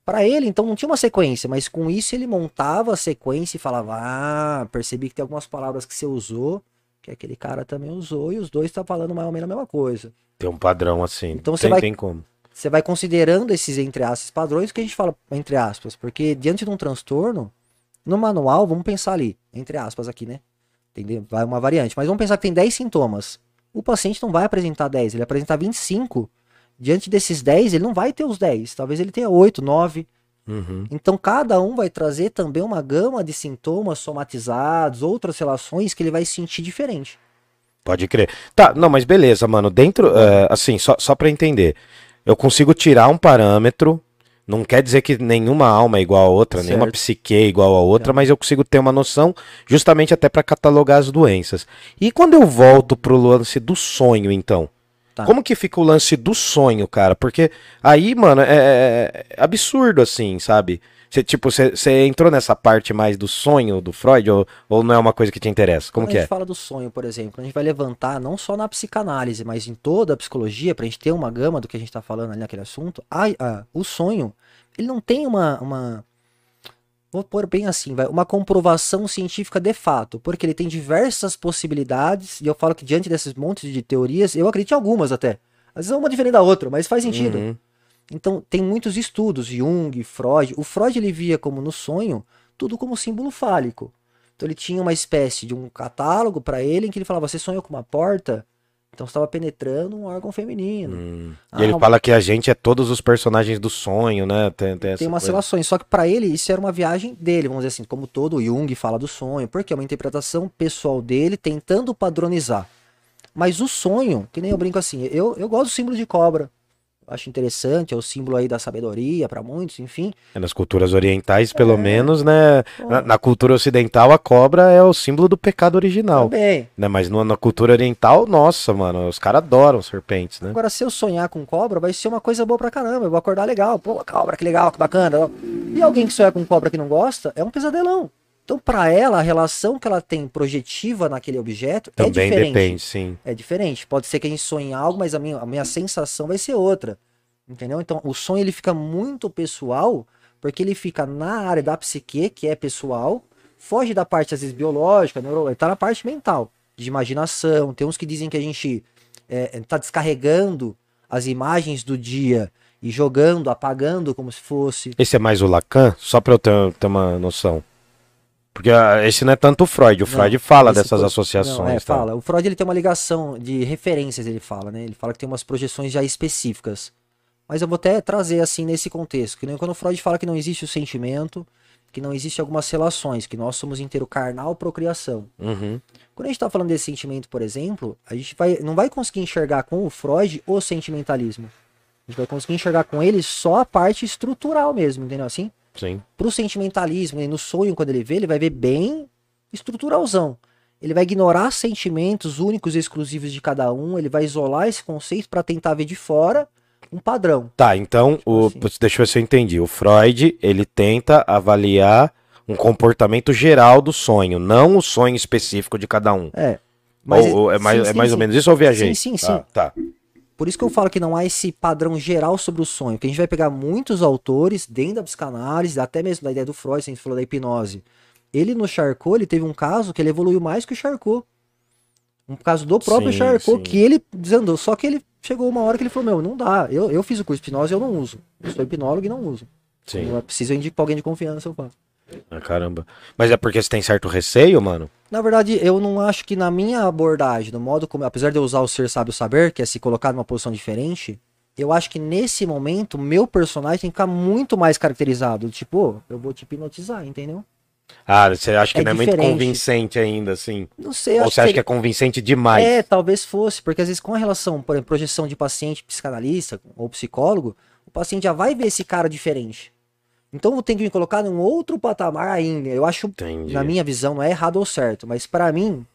Pra ele, então, não tinha uma sequência, mas com isso ele montava a sequência e falava: Ah, percebi que tem algumas palavras que você usou, que aquele cara também usou, e os dois estão falando mais ou menos a mesma coisa. Tem um padrão assim. Então você tem, vai- tem como. Você vai considerando esses, entre aspas, padrões que a gente fala, entre aspas, porque diante de um transtorno, no manual, vamos pensar ali, entre aspas aqui, né? Entendeu? Vai uma variante, mas vamos pensar que tem 10 sintomas. O paciente não vai apresentar 10, ele vai apresentar 25. Diante desses 10, ele não vai ter os 10. Talvez ele tenha 8, 9. Uhum. Então cada um vai trazer também uma gama de sintomas somatizados, outras relações que ele vai sentir diferente. Pode crer. Tá, não, mas beleza, mano. Dentro, é, assim, só, só pra entender. Eu consigo tirar um parâmetro. Não quer dizer que nenhuma alma é igual a outra, nenhuma Certo. psique é igual a outra, mas eu consigo ter uma noção justamente até pra catalogar as doenças. E quando eu volto pro lance do sonho, então? Tá. Como que fica o lance do sonho, cara? Porque aí, mano, é, é absurdo, assim, sabe? Você, tipo, você entrou nessa parte mais do sonho do Freud ou, ou não é uma coisa que te interessa? Como Quando que a é? gente fala do sonho, por exemplo, a gente vai levantar não só na psicanálise, mas em toda a psicologia, pra gente ter uma gama do que a gente tá falando ali naquele assunto, a, a- o sonho, ele não tem uma, uma. Vou pôr bem assim, vai, uma comprovação científica de fato, porque ele tem diversas possibilidades, e eu falo que diante desses montes de teorias, eu acredito em algumas até. Às vezes é uma diferente da outra, mas faz sentido. Uhum. Então, tem muitos estudos, Jung, Freud. O Freud ele via como no sonho tudo como símbolo fálico. Então, ele tinha uma espécie de um catálogo para ele em que ele falava: Você sonhou com uma porta? Então, você estava penetrando um órgão feminino. Hum. Ah, e ele fala que a gente é todos os personagens do sonho, né? Tem, tem, Tem umas coisa. relações, só que para ele isso era uma viagem dele, vamos dizer assim, como todo Jung fala do sonho, porque é uma interpretação pessoal dele tentando padronizar. Mas o sonho, que nem eu brinco assim, eu, eu gosto do símbolo de cobra. Acho interessante, é o símbolo aí da sabedoria para muitos, enfim. É, Nas culturas orientais, É. pelo menos, né? Na, na cultura ocidental, a cobra é o símbolo do pecado original. Também. Né? Mas no- na cultura oriental, nossa, mano, os caras adoram serpentes, né? Agora, se eu sonhar com cobra, vai ser uma coisa boa pra caramba. Eu vou acordar legal. Pô, cobra, que legal, que bacana. E alguém que sonha com cobra que não gosta, é um pesadelão. Então, pra ela, a relação que ela tem projetiva naquele objeto é Também diferente. depende, sim. É diferente. Pode ser que a gente sonhe em algo, mas a minha, a minha sensação vai ser outra. Entendeu? Então, o sonho ele fica muito pessoal, porque ele fica na área da psique, que é pessoal, foge da parte, às vezes, biológica, neuro... ele tá na parte mental, de imaginação. Tem uns que dizem que a gente é, tá descarregando as imagens do dia e jogando, apagando como se fosse. Esse é mais o Lacan? Só pra eu ter, ter uma noção. Porque ah, esse não é tanto o Freud. O Não, Freud fala dessas associações. Não, é, tá? fala. O Freud ele tem uma ligação de referências, ele fala, né? Ele fala que tem umas projeções já específicas. Mas eu vou até trazer assim nesse contexto, que nem quando o Freud fala que não existe o sentimento, que não existe algumas relações, que nós somos inteiro carnal, procriação. Uhum. Quando a gente está falando desse sentimento, por exemplo, a gente vai, não vai conseguir enxergar com o Freud o sentimentalismo. A gente vai conseguir enxergar com ele só a parte estrutural mesmo, entendeu assim? Sim. pro sentimentalismo, e no sonho, quando ele vê, ele vai ver bem estruturalzão. Ele vai ignorar sentimentos únicos e exclusivos de cada um, ele vai isolar esse conceito para tentar ver de fora um padrão. Tá, então, o, assim. deixa eu ver se eu entendi. O Freud, ele tenta avaliar um comportamento geral do sonho, não o sonho específico de cada um. É. ou, ou é mais, sim, é sim, mais ou sim. menos isso ou viajei? Sim, sim, Ah, sim. tá. Por isso que eu falo que não há esse padrão geral sobre o sonho, que a gente vai pegar muitos autores dentro da psicanálise, até mesmo da ideia do Freud, se a gente falou da hipnose. Ele no Charcot, ele teve um caso que ele evoluiu mais que o Charcot. Um caso do próprio Sim, Charcot, sim. que ele desandou. Só que ele chegou uma hora que ele falou, meu, não dá. Eu, eu fiz o curso de hipnose e eu não uso. Eu sou hipnólogo e não uso. Sim. Eu preciso indicar alguém de confiança, eu faço. Ah, caramba. Mas é porque você tem certo receio, mano? Na verdade, eu não acho que na minha abordagem, no modo como, apesar de eu usar o ser sábio saber, que é se colocar numa posição diferente, eu acho que nesse momento, meu personagem tem que ficar muito mais caracterizado. Tipo, "Ô, eu vou te hipnotizar, entendeu? Ah, você acha que É não é muito convincente ainda, assim? Não sei, eu Ou acho você acha que seria- é convincente demais? É, talvez fosse, porque às vezes com a relação, por exemplo, projeção de paciente psicanalista ou psicólogo, o paciente já vai ver esse cara diferente. Então eu tenho que me colocar num outro patamar ainda. Eu acho, Entendi. na minha visão, não é errado ou certo, mas pra mim,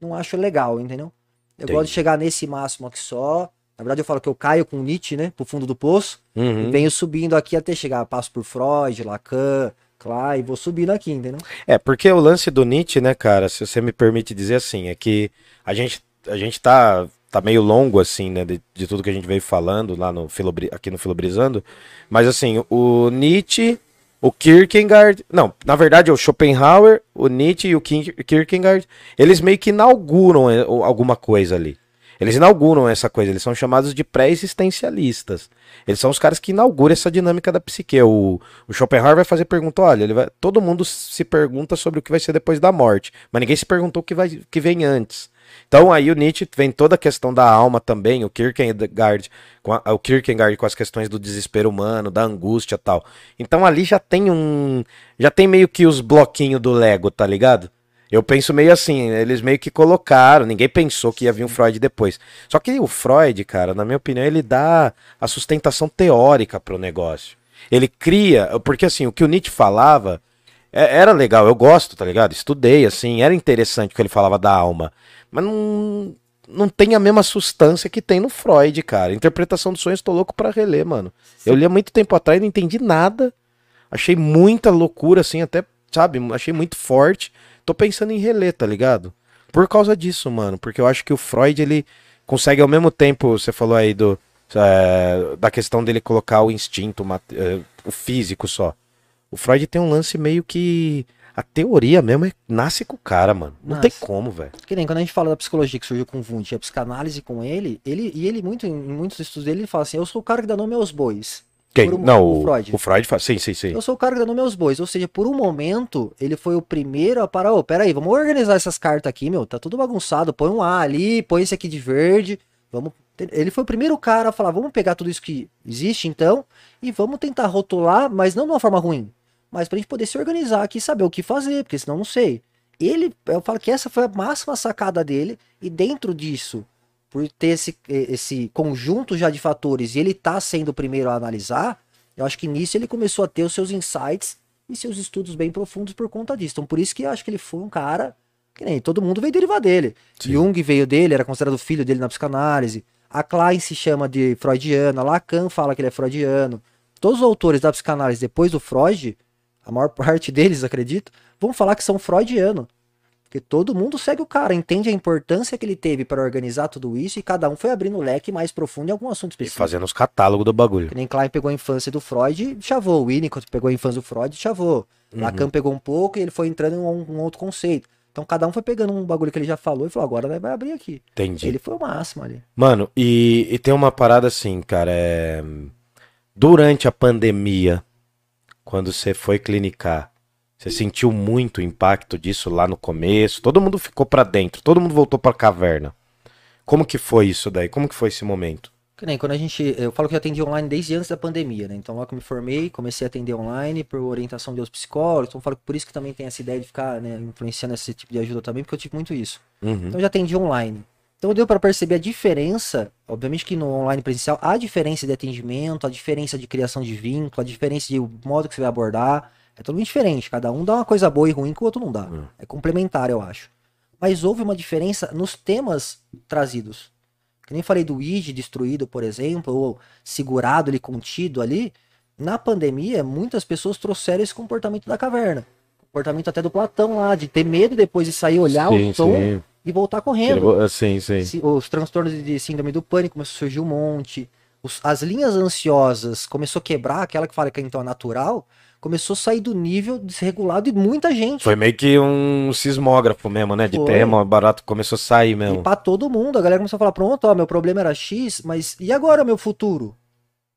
não acho legal, entendeu? Eu Entendi. gosto de chegar nesse máximo aqui só. Na verdade, eu falo que eu caio com Nietzsche, né, pro fundo do poço, Uhum. e venho subindo aqui até chegar. Passo por Freud, Lacan, Klein, vou subindo aqui, entendeu? É, porque o lance do Nietzsche, né, cara, se você me permite dizer assim, é que a gente, a gente tá, tá meio longo, assim, né, de, de tudo que a gente veio falando lá no aqui no Filobrizando, mas assim, o Nietzsche, o Kierkegaard, não, na verdade o Schopenhauer, o Nietzsche e o Kierkegaard, eles meio que inauguram eh, alguma coisa ali. Eles inauguram essa coisa, eles são chamados de pré-existencialistas. Eles são os caras que inauguram essa dinâmica da psique. O, o Schopenhauer vai fazer pergunta, olha, ele vai, todo mundo se pergunta sobre o que vai ser depois da morte, mas ninguém se perguntou o que, vai, o que vem antes. Então aí o Nietzsche vem toda a questão da alma também, o Kierkegaard, com a- o Kierkegaard com as questões do desespero humano, da angústia e tal. Então ali já tem um, já tem meio que os bloquinhos do Lego, tá ligado? Eu penso meio assim, eles meio que colocaram, ninguém pensou que ia vir um Freud depois. Só que o Freud, cara, na minha opinião, ele dá a sustentação teórica pro negócio. Ele cria, porque assim, o que o Nietzsche falava era legal, eu gosto, tá ligado? Estudei, assim, era interessante o que ele falava da alma. Mas não, não tem a mesma substância que tem no Freud, cara. Interpretação dos sonhos, tô louco pra reler, mano. Eu li há muito tempo atrás, não entendi nada. Achei muita loucura, assim, até, sabe, achei muito forte. Tô pensando em reler, tá ligado? Por causa disso, mano. Porque eu acho que o Freud, ele consegue ao mesmo tempo, você falou aí do. é, da questão dele colocar o instinto, o é, o físico só. O Freud tem um lance meio que. A teoria mesmo é, nasce com o cara, mano. Não tem como, velho. Que nem quando a gente fala da psicologia que surgiu com o Wundt, a psicanálise com ele, ele e ele muito em muitos estudos dele ele fala assim, eu sou o cara que dá nome aos bois. Quem? Um- não, o o, Freud. O Freud fala. Sim, sim, sim. Eu sou o cara que dá nome aos bois. Ou seja, por um momento, ele foi o primeiro a parar. Ô, peraí, vamos organizar essas cartas aqui, meu. Tá tudo bagunçado. Põe um A ali, põe esse aqui de verde. Vamos. Ele foi o primeiro cara a falar: vamos pegar tudo isso que existe, então, e vamos tentar rotular, mas não de uma forma ruim. Mas pra gente poder se organizar aqui e saber o que fazer, porque senão não sei. Ele, eu falo que essa foi a máxima sacada dele, e dentro disso, por ter esse, esse conjunto já de fatores e ele tá sendo o primeiro a analisar, eu acho que nisso ele começou a ter os seus insights e seus estudos bem profundos por conta disso. Então por isso que eu acho que ele foi um cara que nem todo mundo veio derivar dele. Sim. Jung veio dele, era considerado filho dele na psicanálise. A Klein se chama de freudiana, Lacan fala que ele é freudiano. Todos os autores da psicanálise depois do Freud, a maior parte deles, acredito, vão falar que são freudianos. Porque todo mundo segue o cara, entende a importância que ele teve para organizar tudo isso e cada um foi abrindo o leque mais profundo em algum assunto E específico. fazendo os catálogos do bagulho. Que nem Klein pegou a infância do Freud, chavou. O Winnicott pegou a infância do Freud, chavou. Uhum. Lacan pegou um pouco e ele foi entrando em um, um outro conceito. Então cada um foi pegando um bagulho que ele já falou e falou, agora vai abrir aqui. Entendi. Ele foi o máximo ali. Mano, e, e tem uma parada assim, cara, é... Durante a pandemia, quando você foi clinicar, você sentiu muito o impacto disso lá no começo? Todo mundo ficou pra dentro, todo mundo voltou pra caverna. Como que foi isso daí? Como que foi esse momento? Que nem quando a gente. Eu falo que eu atendi online desde antes da pandemia, né? Então, logo que eu me formei, comecei a atender online por orientação de outros psicólogos. Então, eu falo que por isso que também tem essa ideia de ficar né, influenciando esse tipo de ajuda também, porque eu tive muito isso. Uhum. Então, eu já atendi online. Então, deu para perceber a diferença. Obviamente que no online presencial há diferença de atendimento, a diferença de criação de vínculo, a diferença de modo que você vai abordar. É totalmente diferente. Cada um dá uma coisa boa e ruim que o outro não dá. Hum. É complementar, eu acho. Mas houve uma diferença nos temas trazidos. Que nem falei do id destruído, por exemplo, ou segurado ali, contido ali. Na pandemia, muitas pessoas trouxeram esse comportamento da caverna. Comportamento até do Platão lá, de ter medo depois de sair, olhar Sim, o som sim. E voltar correndo. Sim, sim. Se- Os transtornos de síndrome do pânico começou a surgir um monte. Os- as linhas ansiosas começou a quebrar, aquela que fala que então é natural, começou a sair do nível desregulado de muita gente. Foi meio que um sismógrafo mesmo, né? De Foi. tema, barato começou a sair E mesmo. pra todo mundo, a galera começou a falar, pronto, ó, meu problema era X, mas e agora meu futuro?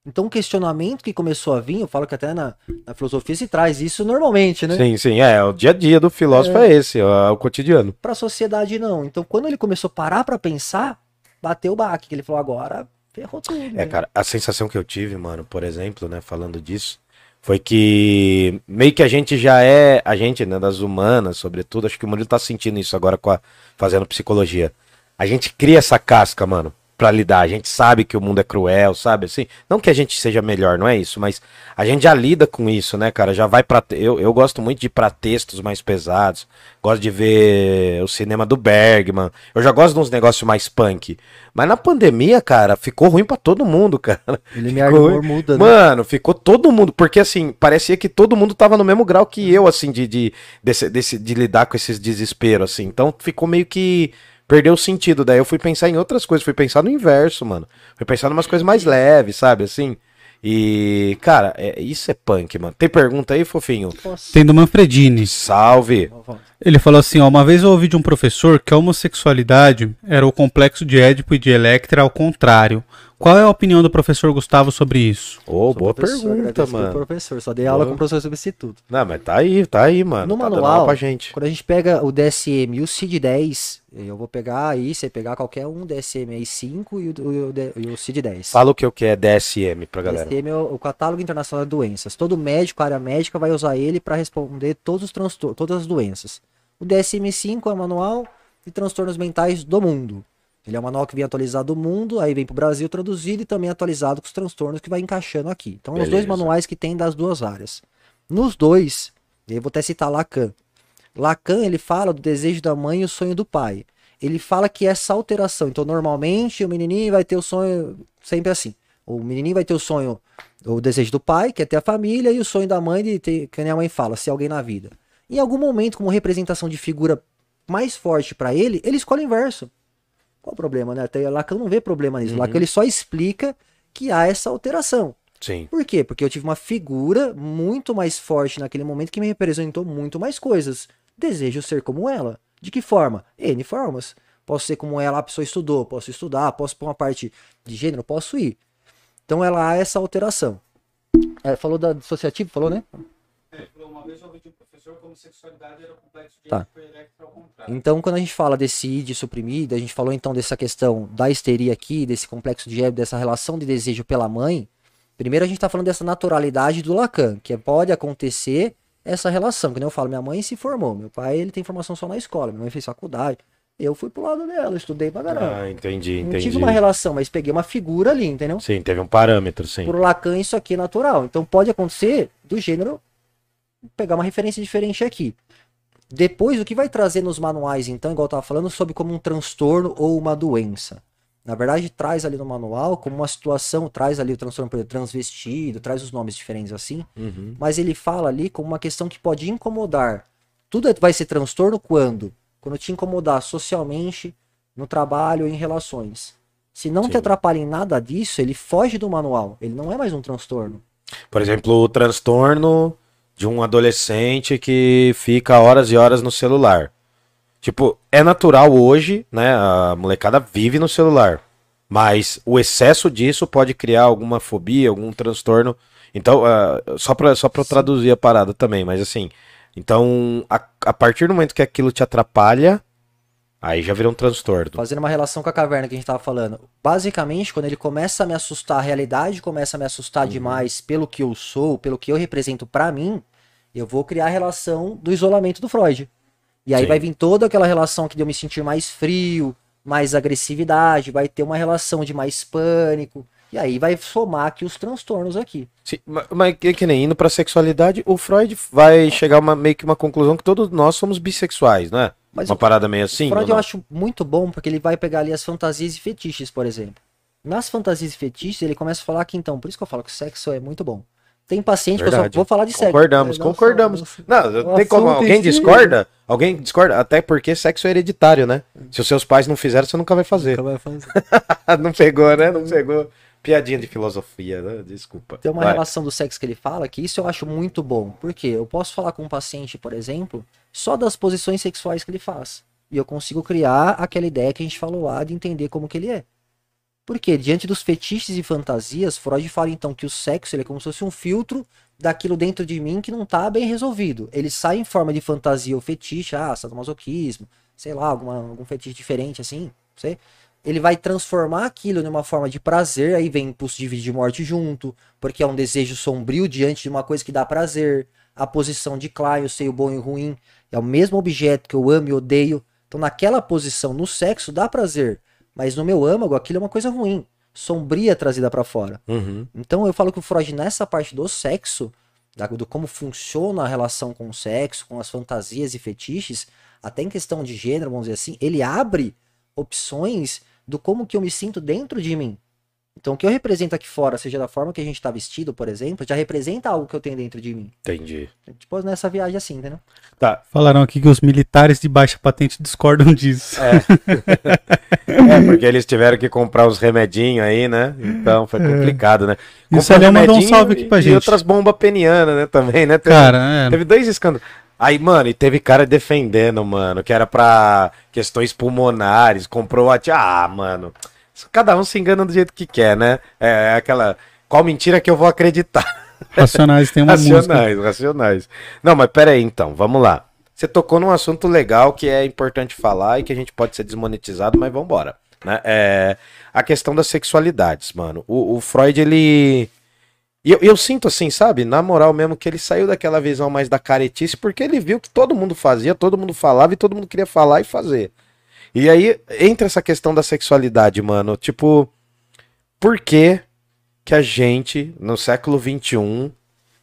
Então o questionamento que começou a vir, eu falo que até na, na filosofia se traz isso normalmente, né? Sim, sim, é. O dia a dia do filósofo é, esse, ó, é o cotidiano. Pra sociedade não. Então quando ele começou a parar pra pensar, bateu o baque, que ele falou, agora ferrou tudo. É, né? cara, a sensação que eu tive, mano, por exemplo, né, falando disso, foi que meio que a gente já é, a gente, né, das humanas, sobretudo, acho que o Murilo tá sentindo isso agora com a, fazendo psicologia. A gente cria essa casca, mano, pra lidar. A gente sabe que o mundo é cruel, sabe assim? Não que a gente seja melhor, não é isso, mas a gente já lida com isso, né, cara? Já vai pra. te- Eu, eu gosto muito de ir pra textos mais pesados. Gosto de ver o cinema do Bergman. Eu já gosto de uns negócios mais punk. Mas na pandemia, cara, ficou ruim pra todo mundo, *laughs* cara. Ele me Ficou- muda, né? Mano, ficou todo mundo. Porque assim, parecia que todo mundo tava no mesmo grau que eu, assim, de, de, desse, desse- de lidar com esses desesperos, assim. Então ficou meio que. Perdeu o sentido. Daí eu fui pensar em outras coisas. Fui pensar no inverso, mano. Fui pensar em umas coisas mais leves, sabe? Assim. E, cara, é- isso é punk, mano. Tem pergunta aí, fofinho? Nossa. Tem do Manfredini. Salve. Ele falou assim, ó, uma vez eu ouvi de um professor que a homossexualidade era o complexo de Édipo e de Electra ao contrário. Qual é a opinião do professor Gustavo sobre isso? Ô, Sou boa pergunta, mano. professor, só dei aula com o professor substituto. Não, mas tá aí, tá aí, mano. No tá manual, pra gente. Quando a gente pega o DSM e o CID-10, eu vou pegar aí, você pegar qualquer um, DSM aí 5 e o, o, e o CID-10. Fala o que, o que é DSM pra galera. DSM é o, o Catálogo Internacional de Doenças. Todo médico, área médica, vai usar ele para responder todos os transtor todas as doenças. O DSM-5 é o Manual de Transtornos Mentais do Mundo. Ele é um manual que vem atualizado do mundo, aí vem para o Brasil traduzido e também atualizado com os transtornos que vai encaixando aqui. Então, os dois Beleza. manuais que tem das duas áreas. Nos dois, eu vou até citar Lacan. Lacan, ele fala do desejo da mãe e o sonho do pai. Ele fala que essa alteração, então normalmente o menininho vai ter o sonho sempre assim. O menininho vai ter o sonho, o desejo do pai, que é ter a família, e o sonho da mãe de ter, que a mãe fala, ser alguém na vida. Em algum momento, como representação de figura mais forte pra ele, ele escolhe o inverso. Qual o problema, né? Até Lacan não vê problema nisso. Lacan ele só explica que há essa alteração. Sim. Por quê? Porque eu tive uma figura muito mais forte naquele momento que me representou muito mais coisas. Desejo ser como ela. De que forma? N formas. Posso ser como ela, a pessoa estudou, posso estudar, posso pôr uma parte de gênero, posso ir. Então ela há essa alteração. É, falou da dissociativo, falou, né? Uma vez eu ouvi de um professor como sexualidade era complexo de Tá. ao contrário. Então, quando a gente fala desse id suprimido, a gente falou então dessa questão da histeria aqui, desse complexo de Édipo, dessa relação de desejo pela mãe. Primeiro a gente tá falando dessa naturalidade do Lacan, que pode acontecer essa relação. Que nem eu falo, minha mãe se formou, meu pai ele tem formação só na escola, minha mãe fez faculdade. Eu fui pro lado dela, estudei pra caramba. Ah, entendi, Não entendi. tive uma relação, mas peguei uma figura ali, entendeu? Sim, teve um parâmetro, sim. Por Lacan isso aqui é natural. Então pode acontecer do gênero pegar uma referência diferente aqui. Depois, o que vai trazer nos manuais, então, igual eu tava falando, sobre como um transtorno ou uma doença. Na verdade, traz ali no manual como uma situação, traz ali o transtorno por exemplo, transvestido, traz os nomes diferentes assim, Uhum. mas ele fala ali como uma questão que pode incomodar. Tudo é- vai ser transtorno quando? Quando te incomodar socialmente, no trabalho em relações. Se não Sim. te atrapalha em nada disso, ele foge do manual. Ele não é mais um transtorno. Por exemplo, o transtorno de um adolescente que fica horas e horas no celular. Tipo, é natural hoje, né? A molecada vive no celular. Mas o excesso disso pode criar alguma fobia, algum transtorno. Então, ah, só pra, só pra eu traduzir a parada também, mas assim. Então, a, a partir do momento que aquilo te atrapalha, aí já vira um transtorno. Fazendo uma relação com a caverna que a gente tava falando. Basicamente, quando ele começa a me assustar, a realidade começa a me assustar Uhum. demais pelo que eu sou, pelo que eu represento pra mim, eu vou criar a relação do isolamento do Freud. E aí Sim. vai vir toda aquela relação que de eu me sentir mais frio, mais agressividade, vai ter uma relação de mais pânico. E aí vai somar aqui os transtornos aqui. Sim, ma- mas que, que nem indo pra sexualidade, o Freud vai chegar uma, meio que uma conclusão que todos nós somos bissexuais, não é? Mas uma o parada meio assim? Freud ou eu acho muito bom porque ele vai pegar ali as fantasias e fetiches, por exemplo. Nas fantasias e fetiches, ele começa a falar que então, por isso que eu falo que o sexo é muito bom. Tem paciente que eu Verdade. só vou falar de sexo. Concordamos, não concordamos. não o tem como. Alguém discorda? Alguém discorda? Até porque sexo é hereditário, né? Se os seus pais não fizeram, você nunca vai fazer. Nunca vai fazer. *laughs* não pegou, né? Não pegou. Piadinha de filosofia, né? Desculpa. Tem uma Vai. relação do sexo que ele fala que isso eu acho muito bom. Porque eu posso falar com um paciente, por exemplo, só das posições sexuais que ele faz. E eu consigo criar aquela ideia que a gente falou lá de entender como que ele é. Porque diante dos fetiches e fantasias, Freud fala então que o sexo ele é como se fosse um filtro daquilo dentro de mim que não tá bem resolvido. Ele sai em forma de fantasia ou fetiche, ah, sadomasoquismo, sei lá, alguma, algum fetiche diferente assim, sei. Ele vai transformar aquilo numa forma de prazer, aí vem impulso de vida e morte junto, porque é um desejo sombrio diante de uma coisa que dá prazer. A posição de Klein, o bom e o ruim, é o mesmo objeto que eu amo e odeio. Então, naquela posição, no sexo, dá prazer. Mas no meu âmago, aquilo é uma coisa ruim, sombria trazida pra fora. Uhum. Então eu falo que o Freud, nessa parte do sexo, da- do como funciona a relação com o sexo, com as fantasias e fetiches, até em questão de gênero, vamos dizer assim, ele abre opções do como que eu me sinto dentro de mim. Então o que eu represento aqui fora, seja da forma que a gente tá vestido, por exemplo, já representa algo que eu tenho dentro de mim. Entendi. Tipo nessa viagem assim, entendeu? Tá. Falaram aqui que os militares de baixa patente discordam disso. É, *laughs* porque eles tiveram que comprar os remedinhos aí, né? Então foi complicado, né? E o Célio mandou um remedinho salve aqui pra e- gente. E outras bombas penianas, né? Também, né? Teve- Cara, é. Teve dois escândalos. Aí, mano, e teve cara defendendo, mano, que era pra questões pulmonares, comprou a. Ah, mano. Cada um se engana do jeito que quer, né? É aquela. Qual mentira que eu vou acreditar? *laughs* Racionais tem uma música. racionais, racionais. Não, mas pera aí, então, vamos lá. Você tocou num assunto legal que é importante falar e que a gente pode ser desmonetizado, mas vambora. Né? É a questão das sexualidades, mano. O, o Freud, ele. Eu, eu sinto assim, sabe? Na moral mesmo, que ele saiu daquela visão mais da caretice, porque ele viu que todo mundo fazia, todo mundo falava e todo mundo queria falar e fazer. E aí entra essa questão da sexualidade, mano. Tipo, por que que a gente, no século XXI,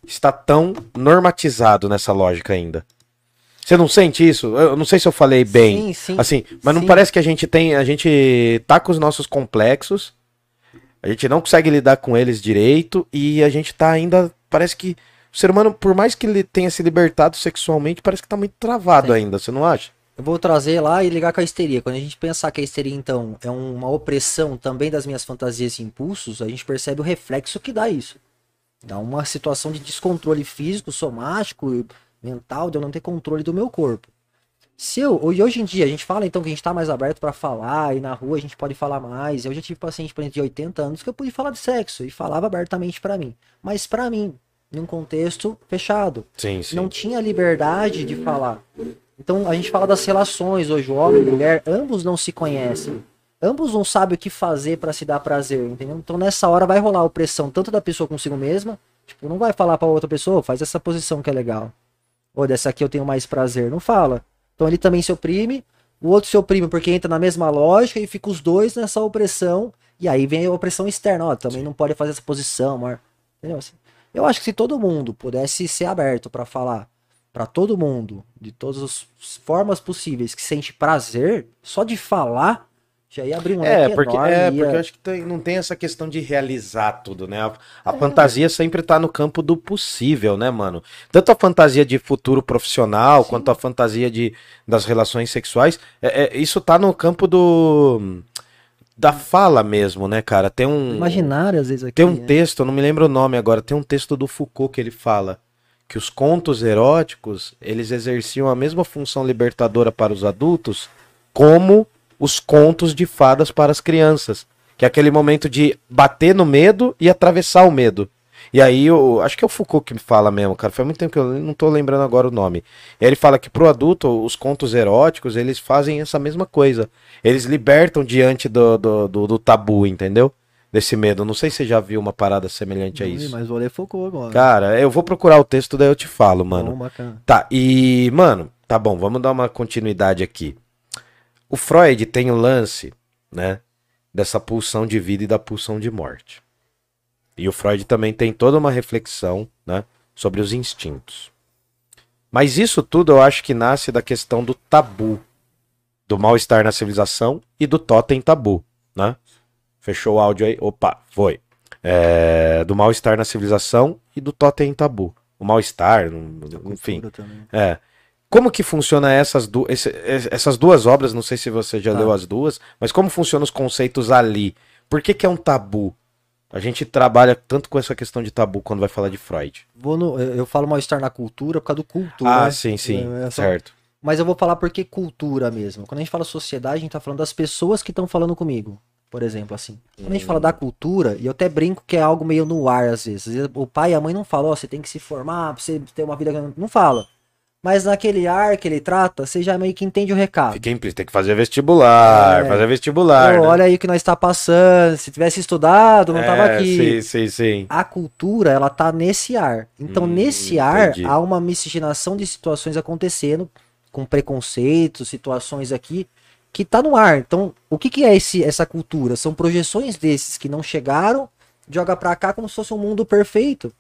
está tão normatizado nessa lógica ainda? Você não sente isso? Eu não sei se eu falei bem. Sim, sim. Assim, mas não Sim. parece que a gente tem, a gente tá com os nossos complexos, a gente não consegue lidar com eles direito e a gente tá ainda, parece que o ser humano, por mais que ele tenha se libertado sexualmente, parece que tá muito travado Sim. ainda, você não acha? Eu vou trazer lá e ligar com a histeria. Quando a gente pensar que a histeria, então, é uma opressão também das minhas fantasias e impulsos, a gente percebe o reflexo que dá isso. Dá uma situação de descontrole físico, somático, mental, de eu não ter controle do meu corpo. Se eu, e hoje em dia, a gente fala então que a gente tá mais aberto pra falar, e na rua a gente pode falar mais. Eu já tive paciente, por exemplo, de 80 anos que eu pude falar de sexo e falava abertamente pra mim. Mas pra mim, em um contexto fechado. Sim, sim. Não tinha liberdade de falar. Então a gente fala das relações hoje, o homem e a mulher, ambos não se conhecem. Ambos não sabem o que fazer para se dar prazer, entendeu? Então nessa hora vai rolar opressão tanto da pessoa consigo mesma, tipo, não vai falar para outra pessoa, "Ô, faz essa posição que é legal. Ou dessa aqui eu tenho mais prazer, não fala. Então ele também se oprime, o outro se oprime porque entra na mesma lógica e fica os dois nessa opressão. E aí vem a opressão externa, ó, também não pode fazer essa posição, amor. Entendeu? Assim, eu acho que se todo mundo pudesse ser aberto pra falar pra todo mundo, de todas as formas possíveis, que sente prazer, só de falar, já ia abrir um É, porque, enorme, é, ia- porque eu acho que tem- não tem essa questão de realizar tudo, né? A, a fantasia sempre tá no campo do possível, né, mano? Tanto a fantasia de futuro profissional, quanto a fantasia de, das relações sexuais, é- é- isso tá no campo do. da fala mesmo, né, cara? Tem um. imaginário às vezes aqui. Tem um né? texto, eu não me lembro o nome agora, tem um texto do Foucault que ele fala que os contos eróticos, eles exerciam a mesma função libertadora para os adultos como os contos de fadas para as crianças, que é aquele momento de bater no medo e atravessar o medo. E aí, eu, acho que é o Foucault que fala mesmo, cara. Faz muito tempo que eu não tô lembrando agora o nome. Ele fala que pro adulto, os contos eróticos, eles fazem essa mesma coisa. Eles libertam diante do, do, do- do tabu, entendeu? Desse medo. Não sei se você já viu uma parada semelhante a isso. Mas ler Foucault agora. Cara, eu vou procurar o texto, daí eu te falo, mano. Bom, bacana. Tá, e, mano, tá bom, vamos dar uma continuidade aqui. O Freud tem o lance, né, dessa pulsão de vida e da pulsão de morte. E o Freud também tem toda uma reflexão, né, sobre os instintos. Mas isso tudo eu acho que nasce da questão do tabu, do mal-estar na civilização e do totem tabu, né? Fechou o áudio aí? Opa, foi. É, do mal-estar na civilização e do totem tabu. O mal-estar, enfim. É. Como que funciona essas, du esse- es- essas duas obras? Não sei se você já Tá. leu as duas, mas como funcionam os conceitos ali? Por que, que é um tabu? A gente trabalha tanto com essa questão de tabu quando vai falar de Freud. Vou no- eu falo mal-estar na cultura por causa do cultura. ah, né? sim, sim, É, é só- certo. Mas eu vou falar porque cultura mesmo. Quando a gente fala sociedade, a gente tá falando das pessoas que estão falando comigo. Por exemplo, assim. Quando a gente fala da cultura, e eu até brinco que é algo meio no ar às vezes. Às vezes O pai e a mãe não falam, ó, você tem que se formar pra você ter uma vida. grande." Não fala. Mas naquele ar que ele trata, você já meio que entende o recado. Fica implícito, tem que fazer vestibular, É. fazer vestibular. Pô, né? Olha aí o que nós está passando. Se tivesse estudado, não tava É, aqui. Sim, sim, sim. A cultura, ela tá nesse ar. Então, Hum, nesse ar, entendi. há uma miscigenação de situações acontecendo, com preconceitos, situações aqui, que tá no ar. Então, o que, que é esse, essa cultura? São projeções desses que não chegaram, joga pra cá como se fosse um mundo perfeito.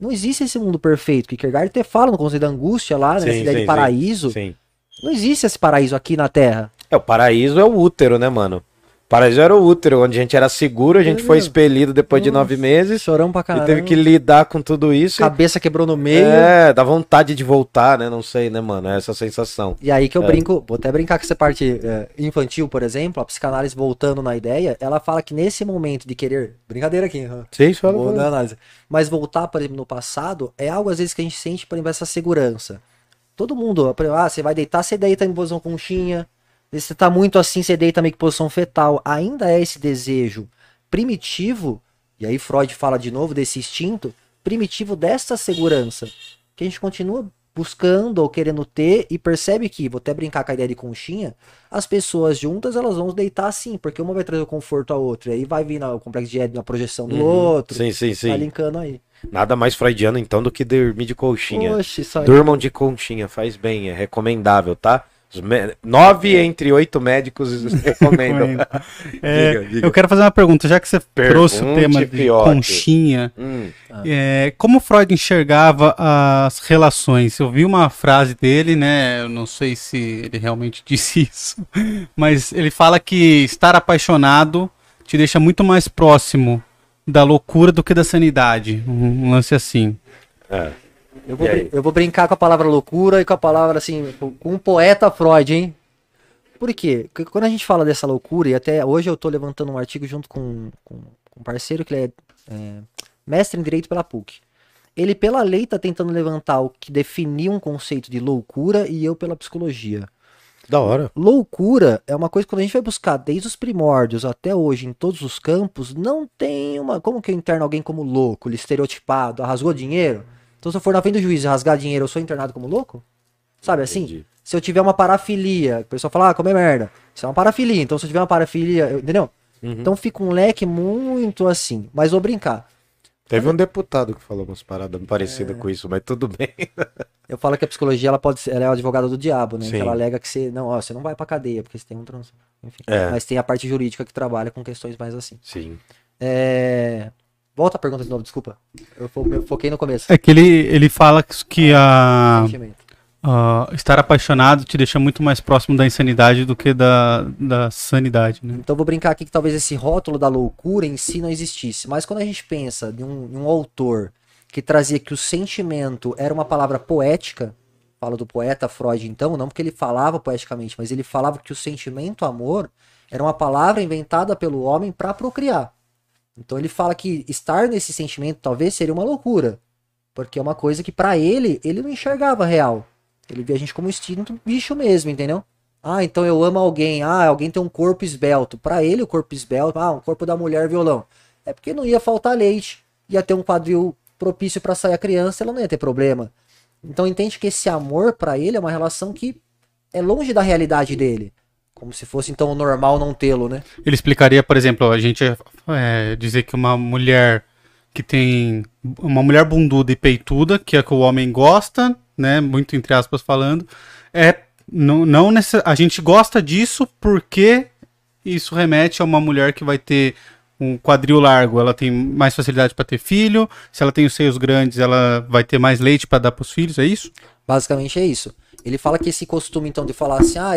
Não existe esse mundo perfeito. Kierkegaard até fala no conceito da angústia lá, né? Sim, Essa ideia sim, de paraíso. sim. Não existe esse paraíso aqui na Terra. É, o paraíso é o útero, né, mano? Paraíso era o útero, onde a gente era seguro, a gente foi expelido depois de nove meses Chorão pra e caramba. teve que lidar com tudo isso. e- Cabeça quebrou no meio. É, dá vontade de voltar, né? Não sei, né, mano? É essa sensação. E aí que eu É. brinco, vou até brincar com essa parte é, infantil, por exemplo, a psicanálise voltando na ideia, ela fala que nesse momento de querer. Brincadeira aqui? Sim, isso Vou na análise. Mas voltar, por exemplo, no passado, é algo às vezes que a gente sente, por exemplo, essa segurança. Todo mundo, ah, você vai deitar, você deita em posição conchinha. Se você tá muito assim, você deita meio que posição fetal. Ainda é esse desejo primitivo, e aí Freud fala de novo desse instinto, primitivo dessa segurança, que a gente continua buscando ou querendo ter e percebe que, vou até brincar com a ideia de conchinha, as pessoas juntas elas vão deitar assim, porque uma vai trazer o conforto à outra, e aí vai vir o complexo de Édipo, na projeção do outro, Sim, sim, sim. linkando aí. Nada mais freudiano, então, do que dormir de conchinha. Oxe. Durmam de conchinha, faz bem, é recomendável, tá? Nove entre oito médicos *laughs* recomendam. É, Diga, diga. Eu quero fazer uma pergunta, já que você trouxe o Pergunte, tema de conchinha, Hum, é, como Freud enxergava as relações? Eu vi uma frase dele, né? Eu não sei se ele realmente *laughs* disse isso, mas ele fala que estar apaixonado te deixa muito mais próximo da loucura do que da sanidade. Um lance assim. é. Eu vou, eu vou brincar com a palavra loucura e com a palavra assim, com um poeta Freud, hein? Por quê? Porque quando a gente fala dessa loucura, e até hoje eu tô levantando um artigo junto com, com, com um parceiro que ele é, é, mestre em Direito pela PUC. Ele, pela lei, tá tentando levantar o que definia um conceito de loucura e eu pela psicologia. Da hora. Loucura é uma coisa que quando a gente vai buscar desde os primórdios até hoje em todos os campos, não tem uma. Como que eu interno alguém como louco, estereotipado, ah, rasgou dinheiro? Então se eu for na frente do juiz e rasgar dinheiro, eu sou internado como louco? Sabe assim? Entendi. Se eu tiver uma parafilia, o pessoal fala, ah, como é merda. Isso é uma parafilia. Então se eu tiver uma parafilia, eu- entendeu? Uhum. Então fica um leque muito assim. Mas vou brincar. Teve um deputado que falou umas paradas É. parecidas com isso, mas tudo bem. *laughs* Eu falo que a psicologia ela pode ser, ela é o advogado do diabo, né? Sim. Que ela alega que você não, ó, você não vai pra cadeia porque você tem um trans, enfim. É. Mas tem a parte jurídica que trabalha com questões mais assim. Sim. É... Volta a pergunta de novo, desculpa. Eu, fo- eu foquei no começo. É que ele, ele fala que a, Sentimento. a estar apaixonado te deixa muito mais próximo da insanidade do que da, da sanidade, né? Então vou brincar aqui que talvez esse rótulo da loucura em si não existisse. Mas quando a gente pensa de um, em um autor que trazia que o sentimento era uma palavra poética, fala do poeta Freud então, não porque ele falava poeticamente, mas ele falava que o sentimento amor era uma palavra inventada pelo homem para procriar. Então ele fala que estar nesse sentimento talvez seria uma loucura, porque é uma coisa que para ele ele não enxergava real. Ele via a gente como instinto bicho mesmo, entendeu? Ah, então eu amo alguém. Ah, alguém tem um corpo esbelto. Pra ele, o corpo esbelto, ah, um corpo da mulher violão. É porque não ia faltar leite. Ia ter um quadril propício pra sair a criança, ela não ia ter problema. Então entende que esse amor pra ele é uma relação que é longe da realidade dele. Como se fosse então o normal não tê-lo, né? Ele explicaria, por exemplo, a gente é, dizer que uma mulher que tem uma mulher bunduda e peituda, que é que o homem gosta, né, muito entre aspas falando, é não, não necess... a gente gosta disso porque isso remete a uma mulher que vai ter um quadril largo, ela tem mais facilidade para ter filho, se ela tem os seios grandes, ela vai ter mais leite para dar para os filhos, é isso? Basicamente é isso. Ele fala que esse costume, então, de falar assim, ah,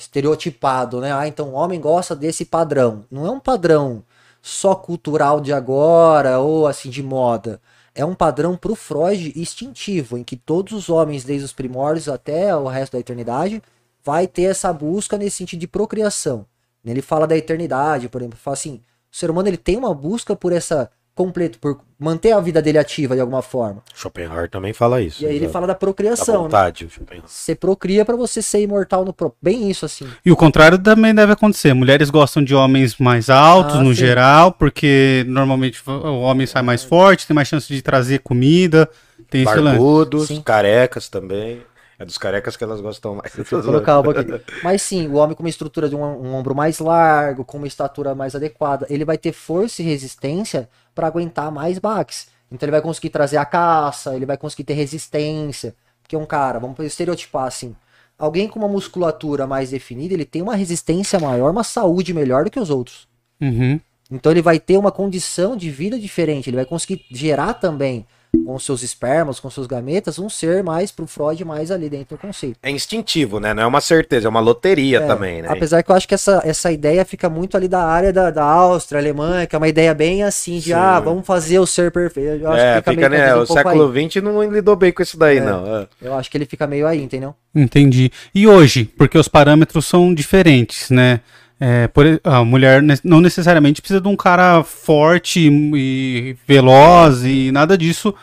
estereotipado, né? Ah, então o homem gosta desse padrão. Não é um padrão só cultural de agora ou assim de moda. É um padrão pro Freud instintivo, em que todos os homens, desde os primórdios até o resto da eternidade, vai ter essa busca nesse sentido de procriação. Ele fala da eternidade, por exemplo, fala assim, o ser humano ele tem uma busca por essa completo, por manter a vida dele ativa de alguma forma. Schopenhauer também fala isso. E aí ele fala da Da procriação, né? vontade, Schopenhauer. Você procria pra você ser imortal no pro... bem isso assim. E o contrário também deve acontecer. Mulheres gostam de homens mais altos, Ah, no sim. geral, porque normalmente o homem sai mais forte, tem mais chance de trazer comida. Tem esse lance. Barbudos, Sim. carecas também. É dos carecas que elas gostam mais. Vou colocar um pouquinho. *laughs* Mas sim, o homem com uma estrutura de um, um ombro mais largo, com uma estatura mais adequada, ele vai ter força e resistência pra aguentar mais baques. Então ele vai conseguir trazer a caça, ele vai conseguir ter resistência. Porque um cara, vamos estereotipar assim, alguém com uma musculatura mais definida, ele tem uma resistência maior, uma saúde melhor do que os outros. Uhum. Então ele vai ter uma condição de vida diferente, ele vai conseguir gerar também com seus espermas, com seus gametas, um ser mais pro Freud mais ali dentro do conceito. É instintivo, né? Não é uma certeza, é uma loteria É, também, né? Apesar que eu acho que essa, essa ideia fica muito ali da área da, da Áustria, Alemanha, que é uma ideia bem assim de, Sim. ah, vamos fazer o ser perfeito. Eu acho é, que fica, meio, né? um O século aí. XX não lidou bem com isso daí, É. não. É. Eu acho que ele fica meio aí, entendeu? Entendi. E hoje, porque os parâmetros são diferentes, né? É, por, a mulher não necessariamente precisa de um cara forte e veloz e nada disso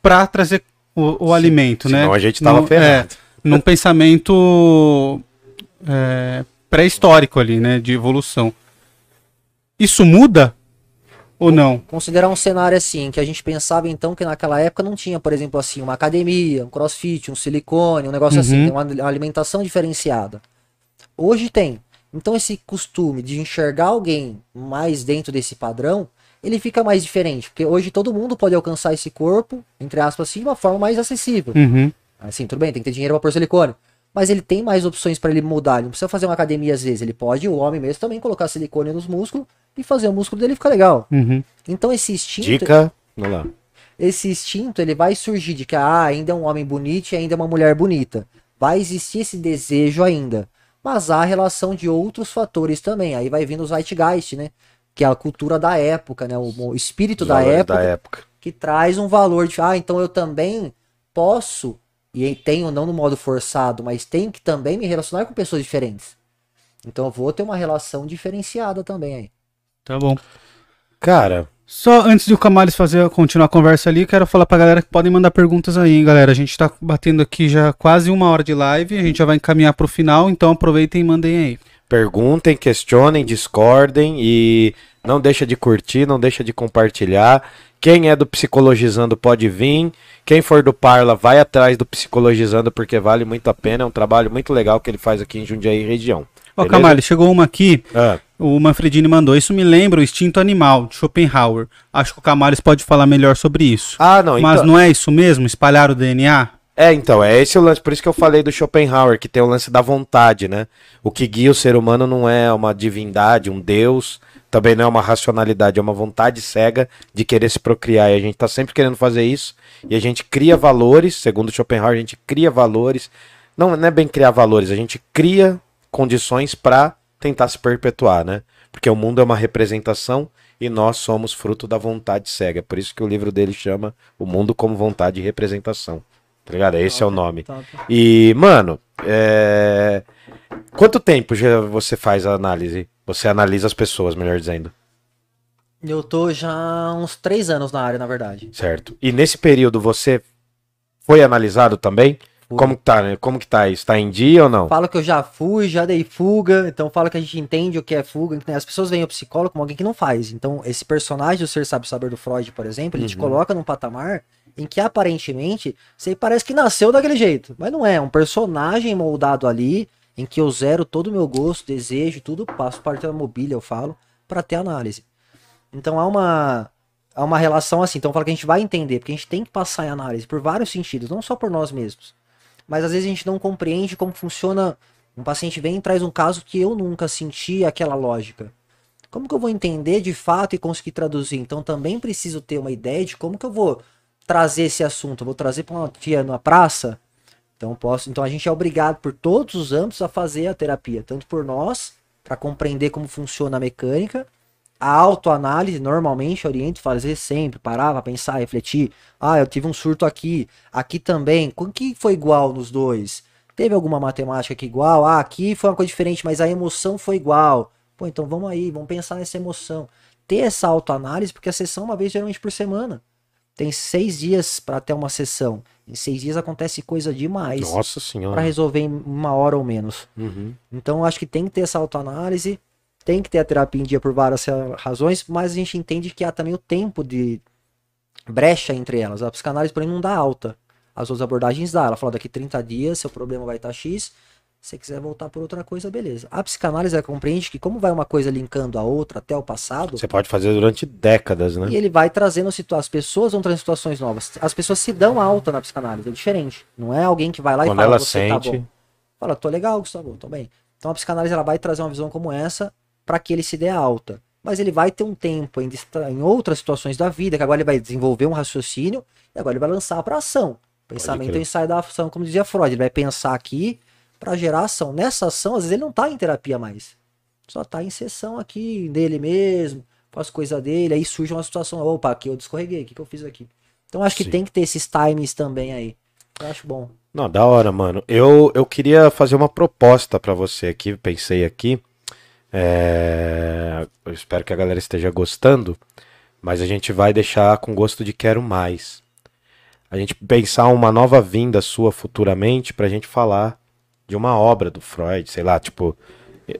pra trazer o, o alimento, né? Senão a gente tava Num- ferrado. É, num *laughs* pensamento é, pré-histórico ali, né? De evolução. Isso muda ou não? Considerar um cenário assim, que a gente pensava então que naquela época não tinha, por exemplo, assim, uma academia, um crossfit, um silicone, um negócio assim, Uhum. tem uma uma alimentação diferenciada. Hoje tem. Então esse costume de enxergar alguém mais dentro desse padrão, ele fica mais diferente, porque hoje todo mundo pode alcançar esse corpo, entre aspas assim, de uma forma mais acessível. Uhum. Assim, tudo bem, tem que ter dinheiro pra pôr silicone. Mas ele tem mais opções pra ele mudar. Ele não precisa fazer uma academia às vezes. Ele pode, o homem mesmo, também colocar silicone nos músculos e fazer o músculo dele ficar legal. Uhum. Então esse instinto, Dica, vamos lá. esse instinto, ele vai surgir de que ah, ainda é um homem bonito e ainda é uma mulher bonita. Vai existir esse desejo ainda. Mas há a relação de outros fatores também. Aí vai vindo o Zeitgeist, né? Que é a cultura da época, né? O, o espírito da época, da época. que traz um valor de, ah, então eu também posso, e tenho não no modo forçado, mas tenho que também me relacionar com pessoas diferentes. Então eu vou ter uma relação diferenciada também aí. Tá bom. Cara, Só antes de o Camales fazer continuar a conversa ali, quero falar pra galera que podem mandar perguntas aí, hein, galera. A gente tá batendo aqui já quase uma hora de live, a gente já vai encaminhar pro final, então aproveitem e mandem aí. perguntem, questionem, discordem e não deixa de curtir, não deixa de compartilhar, Quem é do Psicologizando pode vir. Quem for do Parla, vai atrás do Psicologizando, porque vale muito a pena. É um trabalho muito legal que ele faz aqui em Jundiaí região. Ó? Camale, chegou uma aqui. Ah, O Manfredini mandou. Isso me lembra o instinto animal, de Schopenhauer. Acho que o Camales pode falar melhor sobre isso. Ah, não, Mas então- não é isso mesmo? Espalhar o DNA? É, então, é esse o lance. Por isso que eu falei do Schopenhauer, que tem o lance da vontade, né? O que guia o ser humano não é uma divindade, um deus, também não é uma racionalidade, é uma vontade cega de querer se procriar. E a gente tá sempre querendo fazer isso. E a gente cria valores, segundo Schopenhauer, a gente cria valores. Não, não é bem criar valores, a gente cria condições para tentar se perpetuar, né? Porque o mundo é uma representação e nós somos fruto da vontade cega. Por isso que o livro dele chama O Mundo como Vontade e Representação. Tá ligado? Esse é o nome. E, mano, é... quanto tempo já você faz a análise? Você analisa as pessoas, melhor dizendo, Eu tô já uns três anos na área, na verdade. certo? E nesse período você foi analisado também? Fui. Como que tá, né? Como que tá isso? Tá em dia ou não? Falo que eu já fui, já dei fuga, então falo que a gente entende o que é fuga. né? As pessoas veem o psicólogo como alguém que não faz. Então, esse personagem, o Ser Sabe Saber do Freud, por exemplo, ele te Uhum. coloca num patamar em que aparentemente você parece que nasceu daquele jeito. Mas não é, é um personagem moldado ali, em que eu zero todo o meu gosto, desejo, tudo, passo parte da mobília, eu falo, para ter análise. Então há uma, há uma relação assim. Então fala que a gente vai entender, porque a gente tem que passar em análise por vários sentidos, não só por nós mesmos. Mas às vezes a gente não compreende como funciona. Um paciente vem e traz um caso que eu nunca senti aquela lógica. Como que eu vou entender de fato e conseguir traduzir? Então também preciso ter uma ideia de como que eu vou trazer esse assunto. Eu vou trazer para uma tia na praça. Então posso. Então a gente é obrigado por todos os âmbitos a fazer a terapia, tanto por nós para compreender como funciona a mecânica, a autoanálise normalmente oriento fazer sempre, parar pra pensar, refletir. Ah, eu tive um surto aqui, aqui também. O que foi igual nos dois? Teve alguma matemática aqui igual? Ah, aqui foi uma coisa diferente, mas a emoção foi igual. Pô, então vamos aí, vamos pensar nessa emoção. Ter essa autoanálise, porque a sessão é uma vez geralmente por semana. Tem seis dias para ter uma sessão. Em seis dias acontece coisa demais Nossa para senhora. resolver em uma hora ou menos. Uhum. Então eu acho que tem que ter essa autoanálise, tem que ter a terapia em dia por várias ra- razões, mas a gente entende que há também o tempo de brecha entre elas. A psicanálise, porém, não dá alta. As outras abordagens dá. Ela fala daqui 30 dias, seu problema vai estar X. Se você quiser voltar por outra coisa, beleza. A psicanálise ela compreende que, como vai uma coisa linkando a outra até o passado, Você pode fazer durante décadas, né? e ele vai trazendo situações. As pessoas vão trazendo situações novas. As pessoas se dão alta na psicanálise, é diferente. Não é alguém que vai lá Quando e fala, ela você tá sente- bom. Fala, tô legal, Gustavo, tô bem. Então a psicanálise ela vai trazer uma visão como essa para que ele se dê alta. Mas ele vai ter um tempo em, em outras situações da vida, que agora ele vai desenvolver um raciocínio e agora ele vai lançar para ação. Pensamento é o ensaio da ação, como dizia Freud. Ele vai pensar aqui para gerar ação. Nessa ação, às vezes ele não tá em terapia mais. Só tá em sessão aqui dele mesmo, faz coisa dele, aí surge uma situação, opa, aqui eu descorreguei, o que, que eu fiz aqui? Então acho que Sim. tem que ter esses times também aí. Eu acho bom. Não, da hora, mano. Eu, eu queria fazer uma proposta pra você aqui, pensei aqui. É, Eu espero que a galera esteja gostando, mas a gente vai deixar com gosto de quero mais. A gente pensar uma nova vinda sua futuramente pra gente falar de uma obra do Freud, sei lá, tipo,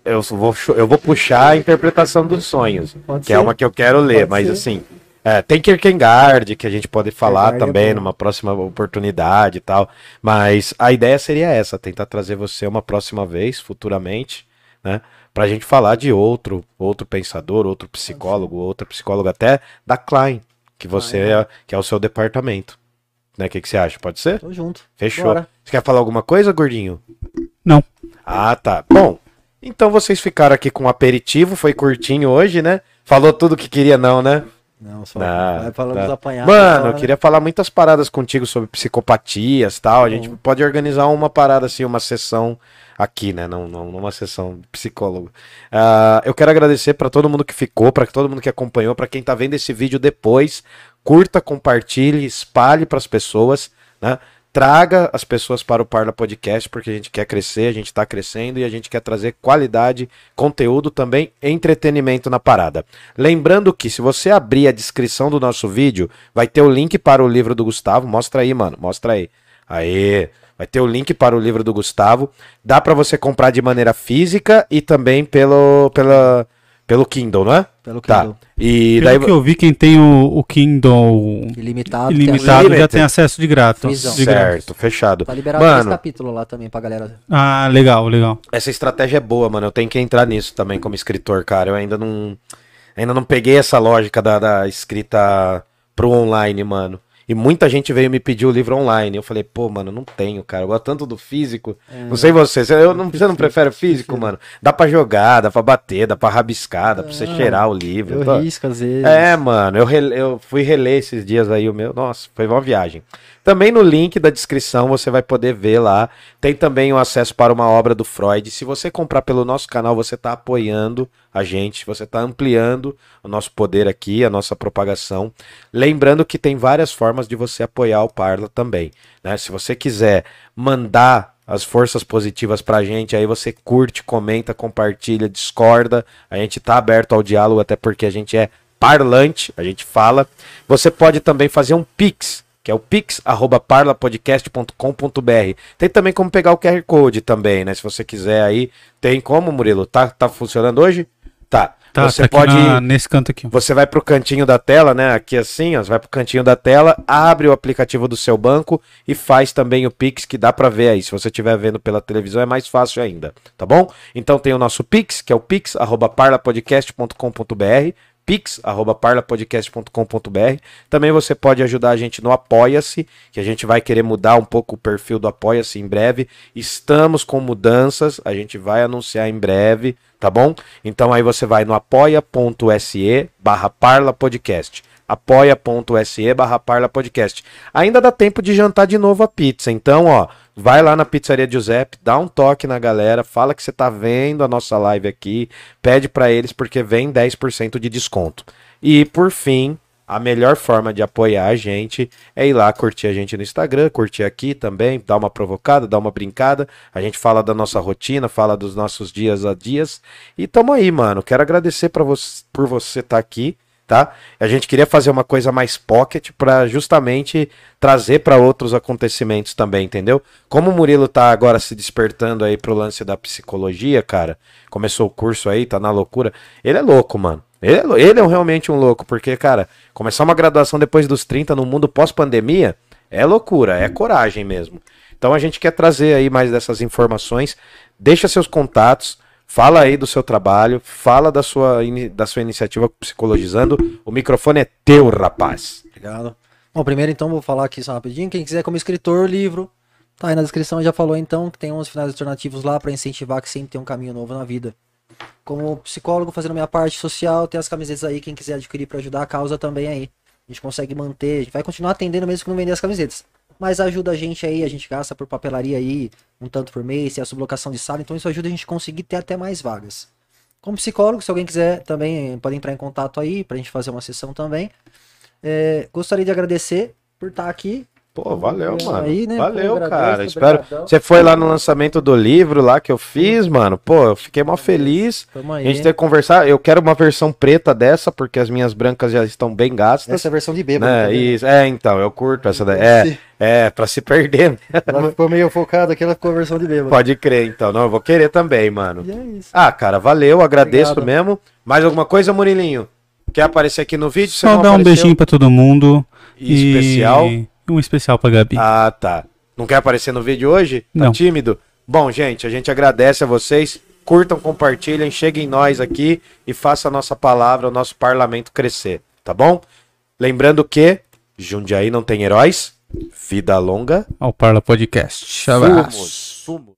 eu vou, eu vou puxar a interpretação dos sonhos, Pode que é ser. uma que eu quero ler, Pode mas ser. assim, é, tem Kierkegaard, que a gente pode falar Kierkegaard é também bom. numa próxima oportunidade e tal. Mas a ideia seria essa, tentar trazer você uma próxima vez, futuramente, né? Pra gente falar de outro, outro pensador, outro psicólogo, outra psicóloga até da Klein, que você Klein, é, que é o seu departamento. Né? O que, que você acha? Pode ser? Tô junto. Fechou. Bora. Você quer falar alguma coisa, gordinho? Não. Ah, tá. Bom, então vocês ficaram aqui com um aperitivo, foi curtinho hoje, né? Falou tudo que queria, não, né? Não, só Não, vai falando tá. dos apanhados. Mano, agora. eu queria falar muitas paradas contigo sobre psicopatias tal. A gente pode organizar uma parada assim, uma sessão aqui, né? Não, não numa sessão psicólogo. Ah, eu quero agradecer pra todo mundo que ficou, pra todo mundo que acompanhou, pra quem tá vendo esse vídeo depois. Curta, compartilhe, espalhe pras pessoas, né? Traga as pessoas para o Parla Podcast, porque a gente quer crescer, a gente está crescendo e a gente quer trazer qualidade, conteúdo também, entretenimento na parada. Lembrando que se você abrir a descrição do nosso vídeo, vai ter o link para o livro do Gustavo. Mostra aí, mano, mostra aí. Aê! Vai ter o link para o livro do Gustavo. Dá para você comprar de maneira física e também pelo, pela, Pelo Kindle, não é? Pelo Tá. Kindle. E Pelo daí que eu vi, quem tem o, o Kindle Ilimitado. ilimitado tem já tem acesso de grátis. Visão. De grátis. certo, fechado. Tá liberado três Mano, capítulos lá também pra galera. Ah, legal, legal. essa estratégia é boa, mano. Eu tenho que entrar nisso também como escritor, cara. Eu ainda não ainda não peguei essa lógica da, da escrita pro online, mano. E muita gente veio me pedir o livro online. Eu falei, pô, mano, não tenho, cara. Eu gosto tanto do físico. Não sei você. Você, eu não, você não *laughs* prefere físico, mano? Dá pra jogar, dá pra bater, dá pra rabiscar, dá pra você cheirar o livro. Eu Tô- risco às vezes. É, mano, eu, eu fui reler esses dias aí o meu. Nossa, foi uma viagem. Também no link da descrição você vai poder ver lá. Tem também o acesso para uma obra do Freud. Se você comprar pelo nosso canal, você está apoiando a gente, você está ampliando o nosso poder aqui, a nossa propagação. Lembrando que tem várias formas de você apoiar o Parla também. Né? Se você quiser mandar as forças positivas pra gente, aí você curte, comenta, compartilha, discorda. A gente tá aberto ao diálogo, até porque a gente é parlante, a gente fala. Você pode também fazer um Pix, que é o pix@parlapodcast.com.br. Tem também como pegar o QR Code também, né? Se você quiser aí, tem como, Murilo? Tá, tá funcionando hoje? Tá. Tá, você tá pode na- nesse canto aqui. você vai pro cantinho da tela, né? Aqui assim, ó, você vai pro cantinho da tela, abre o aplicativo do seu banco e faz também o Pix, que dá pra ver aí. Se você estiver vendo pela televisão é mais fácil ainda, tá bom? Então tem o nosso Pix, que é o pix@parlapodcast.com.br, pix@parlapodcast.com.br. Também você pode ajudar a gente no Apoia-se, que a gente vai querer mudar um pouco o perfil do Apoia-se em breve. Estamos com mudanças, a gente vai anunciar em breve, tá bom? Então aí você vai no apoia.se barra parlapodcast apoia.se barra parlapodcast. Ainda dá tempo de jantar de novo a pizza, então ó, vai lá na Pizzaria Giuseppe, dá um toque na galera, fala que você tá vendo a nossa live aqui, pede pra eles porque vem 10% de desconto. E por fim, a melhor forma de apoiar a gente é ir lá curtir a gente no Instagram, curtir aqui também, dar uma provocada, dar uma brincada. A gente fala da nossa rotina, fala dos nossos dias a dias. E tamo aí, mano. Quero agradecer pra você, por você estar aqui, tá? A gente queria fazer uma coisa mais pocket pra justamente trazer pra outros acontecimentos também, entendeu? Como o Murilo tá agora se despertando aí pro lance da psicologia, cara, começou o curso aí, tá na loucura. Ele é louco, mano. Ele é, ele é realmente um louco, porque, cara, começar uma graduação depois dos 30 no mundo pós-pandemia é loucura, é coragem mesmo. Então a gente quer trazer aí mais dessas informações. Deixa seus contatos, fala aí do seu trabalho, fala da sua, da sua iniciativa Psicologizando. O microfone é teu, rapaz. Obrigado. Bom, primeiro então vou falar aqui só rapidinho. Quem quiser como escritor, livro. Tá aí na descrição, já falou então que tem uns finais alternativos lá pra incentivar que sempre tem um caminho novo na vida. Como psicólogo, fazendo minha parte social, tem as camisetas aí, quem quiser adquirir pra ajudar a causa também aí. A gente consegue manter, a gente vai continuar atendendo mesmo que não vender as camisetas. Mas ajuda a gente aí, a gente gasta por papelaria aí, um tanto por mês, tem a sublocação de sala, então isso ajuda a gente a conseguir ter até mais vagas. Como psicólogo, se alguém quiser também pode entrar em contato aí pra gente fazer uma sessão também. É, gostaria de agradecer por estar aqui. Pô, valeu, mano. aí, né, valeu, pô, agradeço, cara. Espero. obrigadão. Você foi lá no lançamento do livro lá que eu fiz, mano. Pô, eu fiquei mó feliz. Tamo A aí. gente ter que conversar. Eu quero uma versão preta dessa, porque as minhas brancas já estão bem gastas. Essa é a versão de bêbado. né? Isso. É, então, eu curto essa daí. É, é, pra se perder. *laughs* Ela ficou meio focada aqui, ela ficou a versão de bêbado. Pode crer, então. Não, eu vou querer também, mano. E é isso. Ah, cara, valeu, agradeço Obrigado. mesmo. Mais alguma coisa, Murilinho? Quer aparecer aqui no vídeo? Só dar um apareceu? beijinho pra todo mundo. E especial? E um especial pra Gabi. Ah, tá. Não quer aparecer no vídeo hoje? Tá Não. tímido? Bom, gente, a gente agradece a vocês. Curtam, compartilhem, cheguem nós aqui e faça a nossa palavra, o nosso parlamento crescer, tá bom? Lembrando que Jundiaí não tem heróis, vida longa, Ao Parla Podcast. Abraço. fumos, fumos.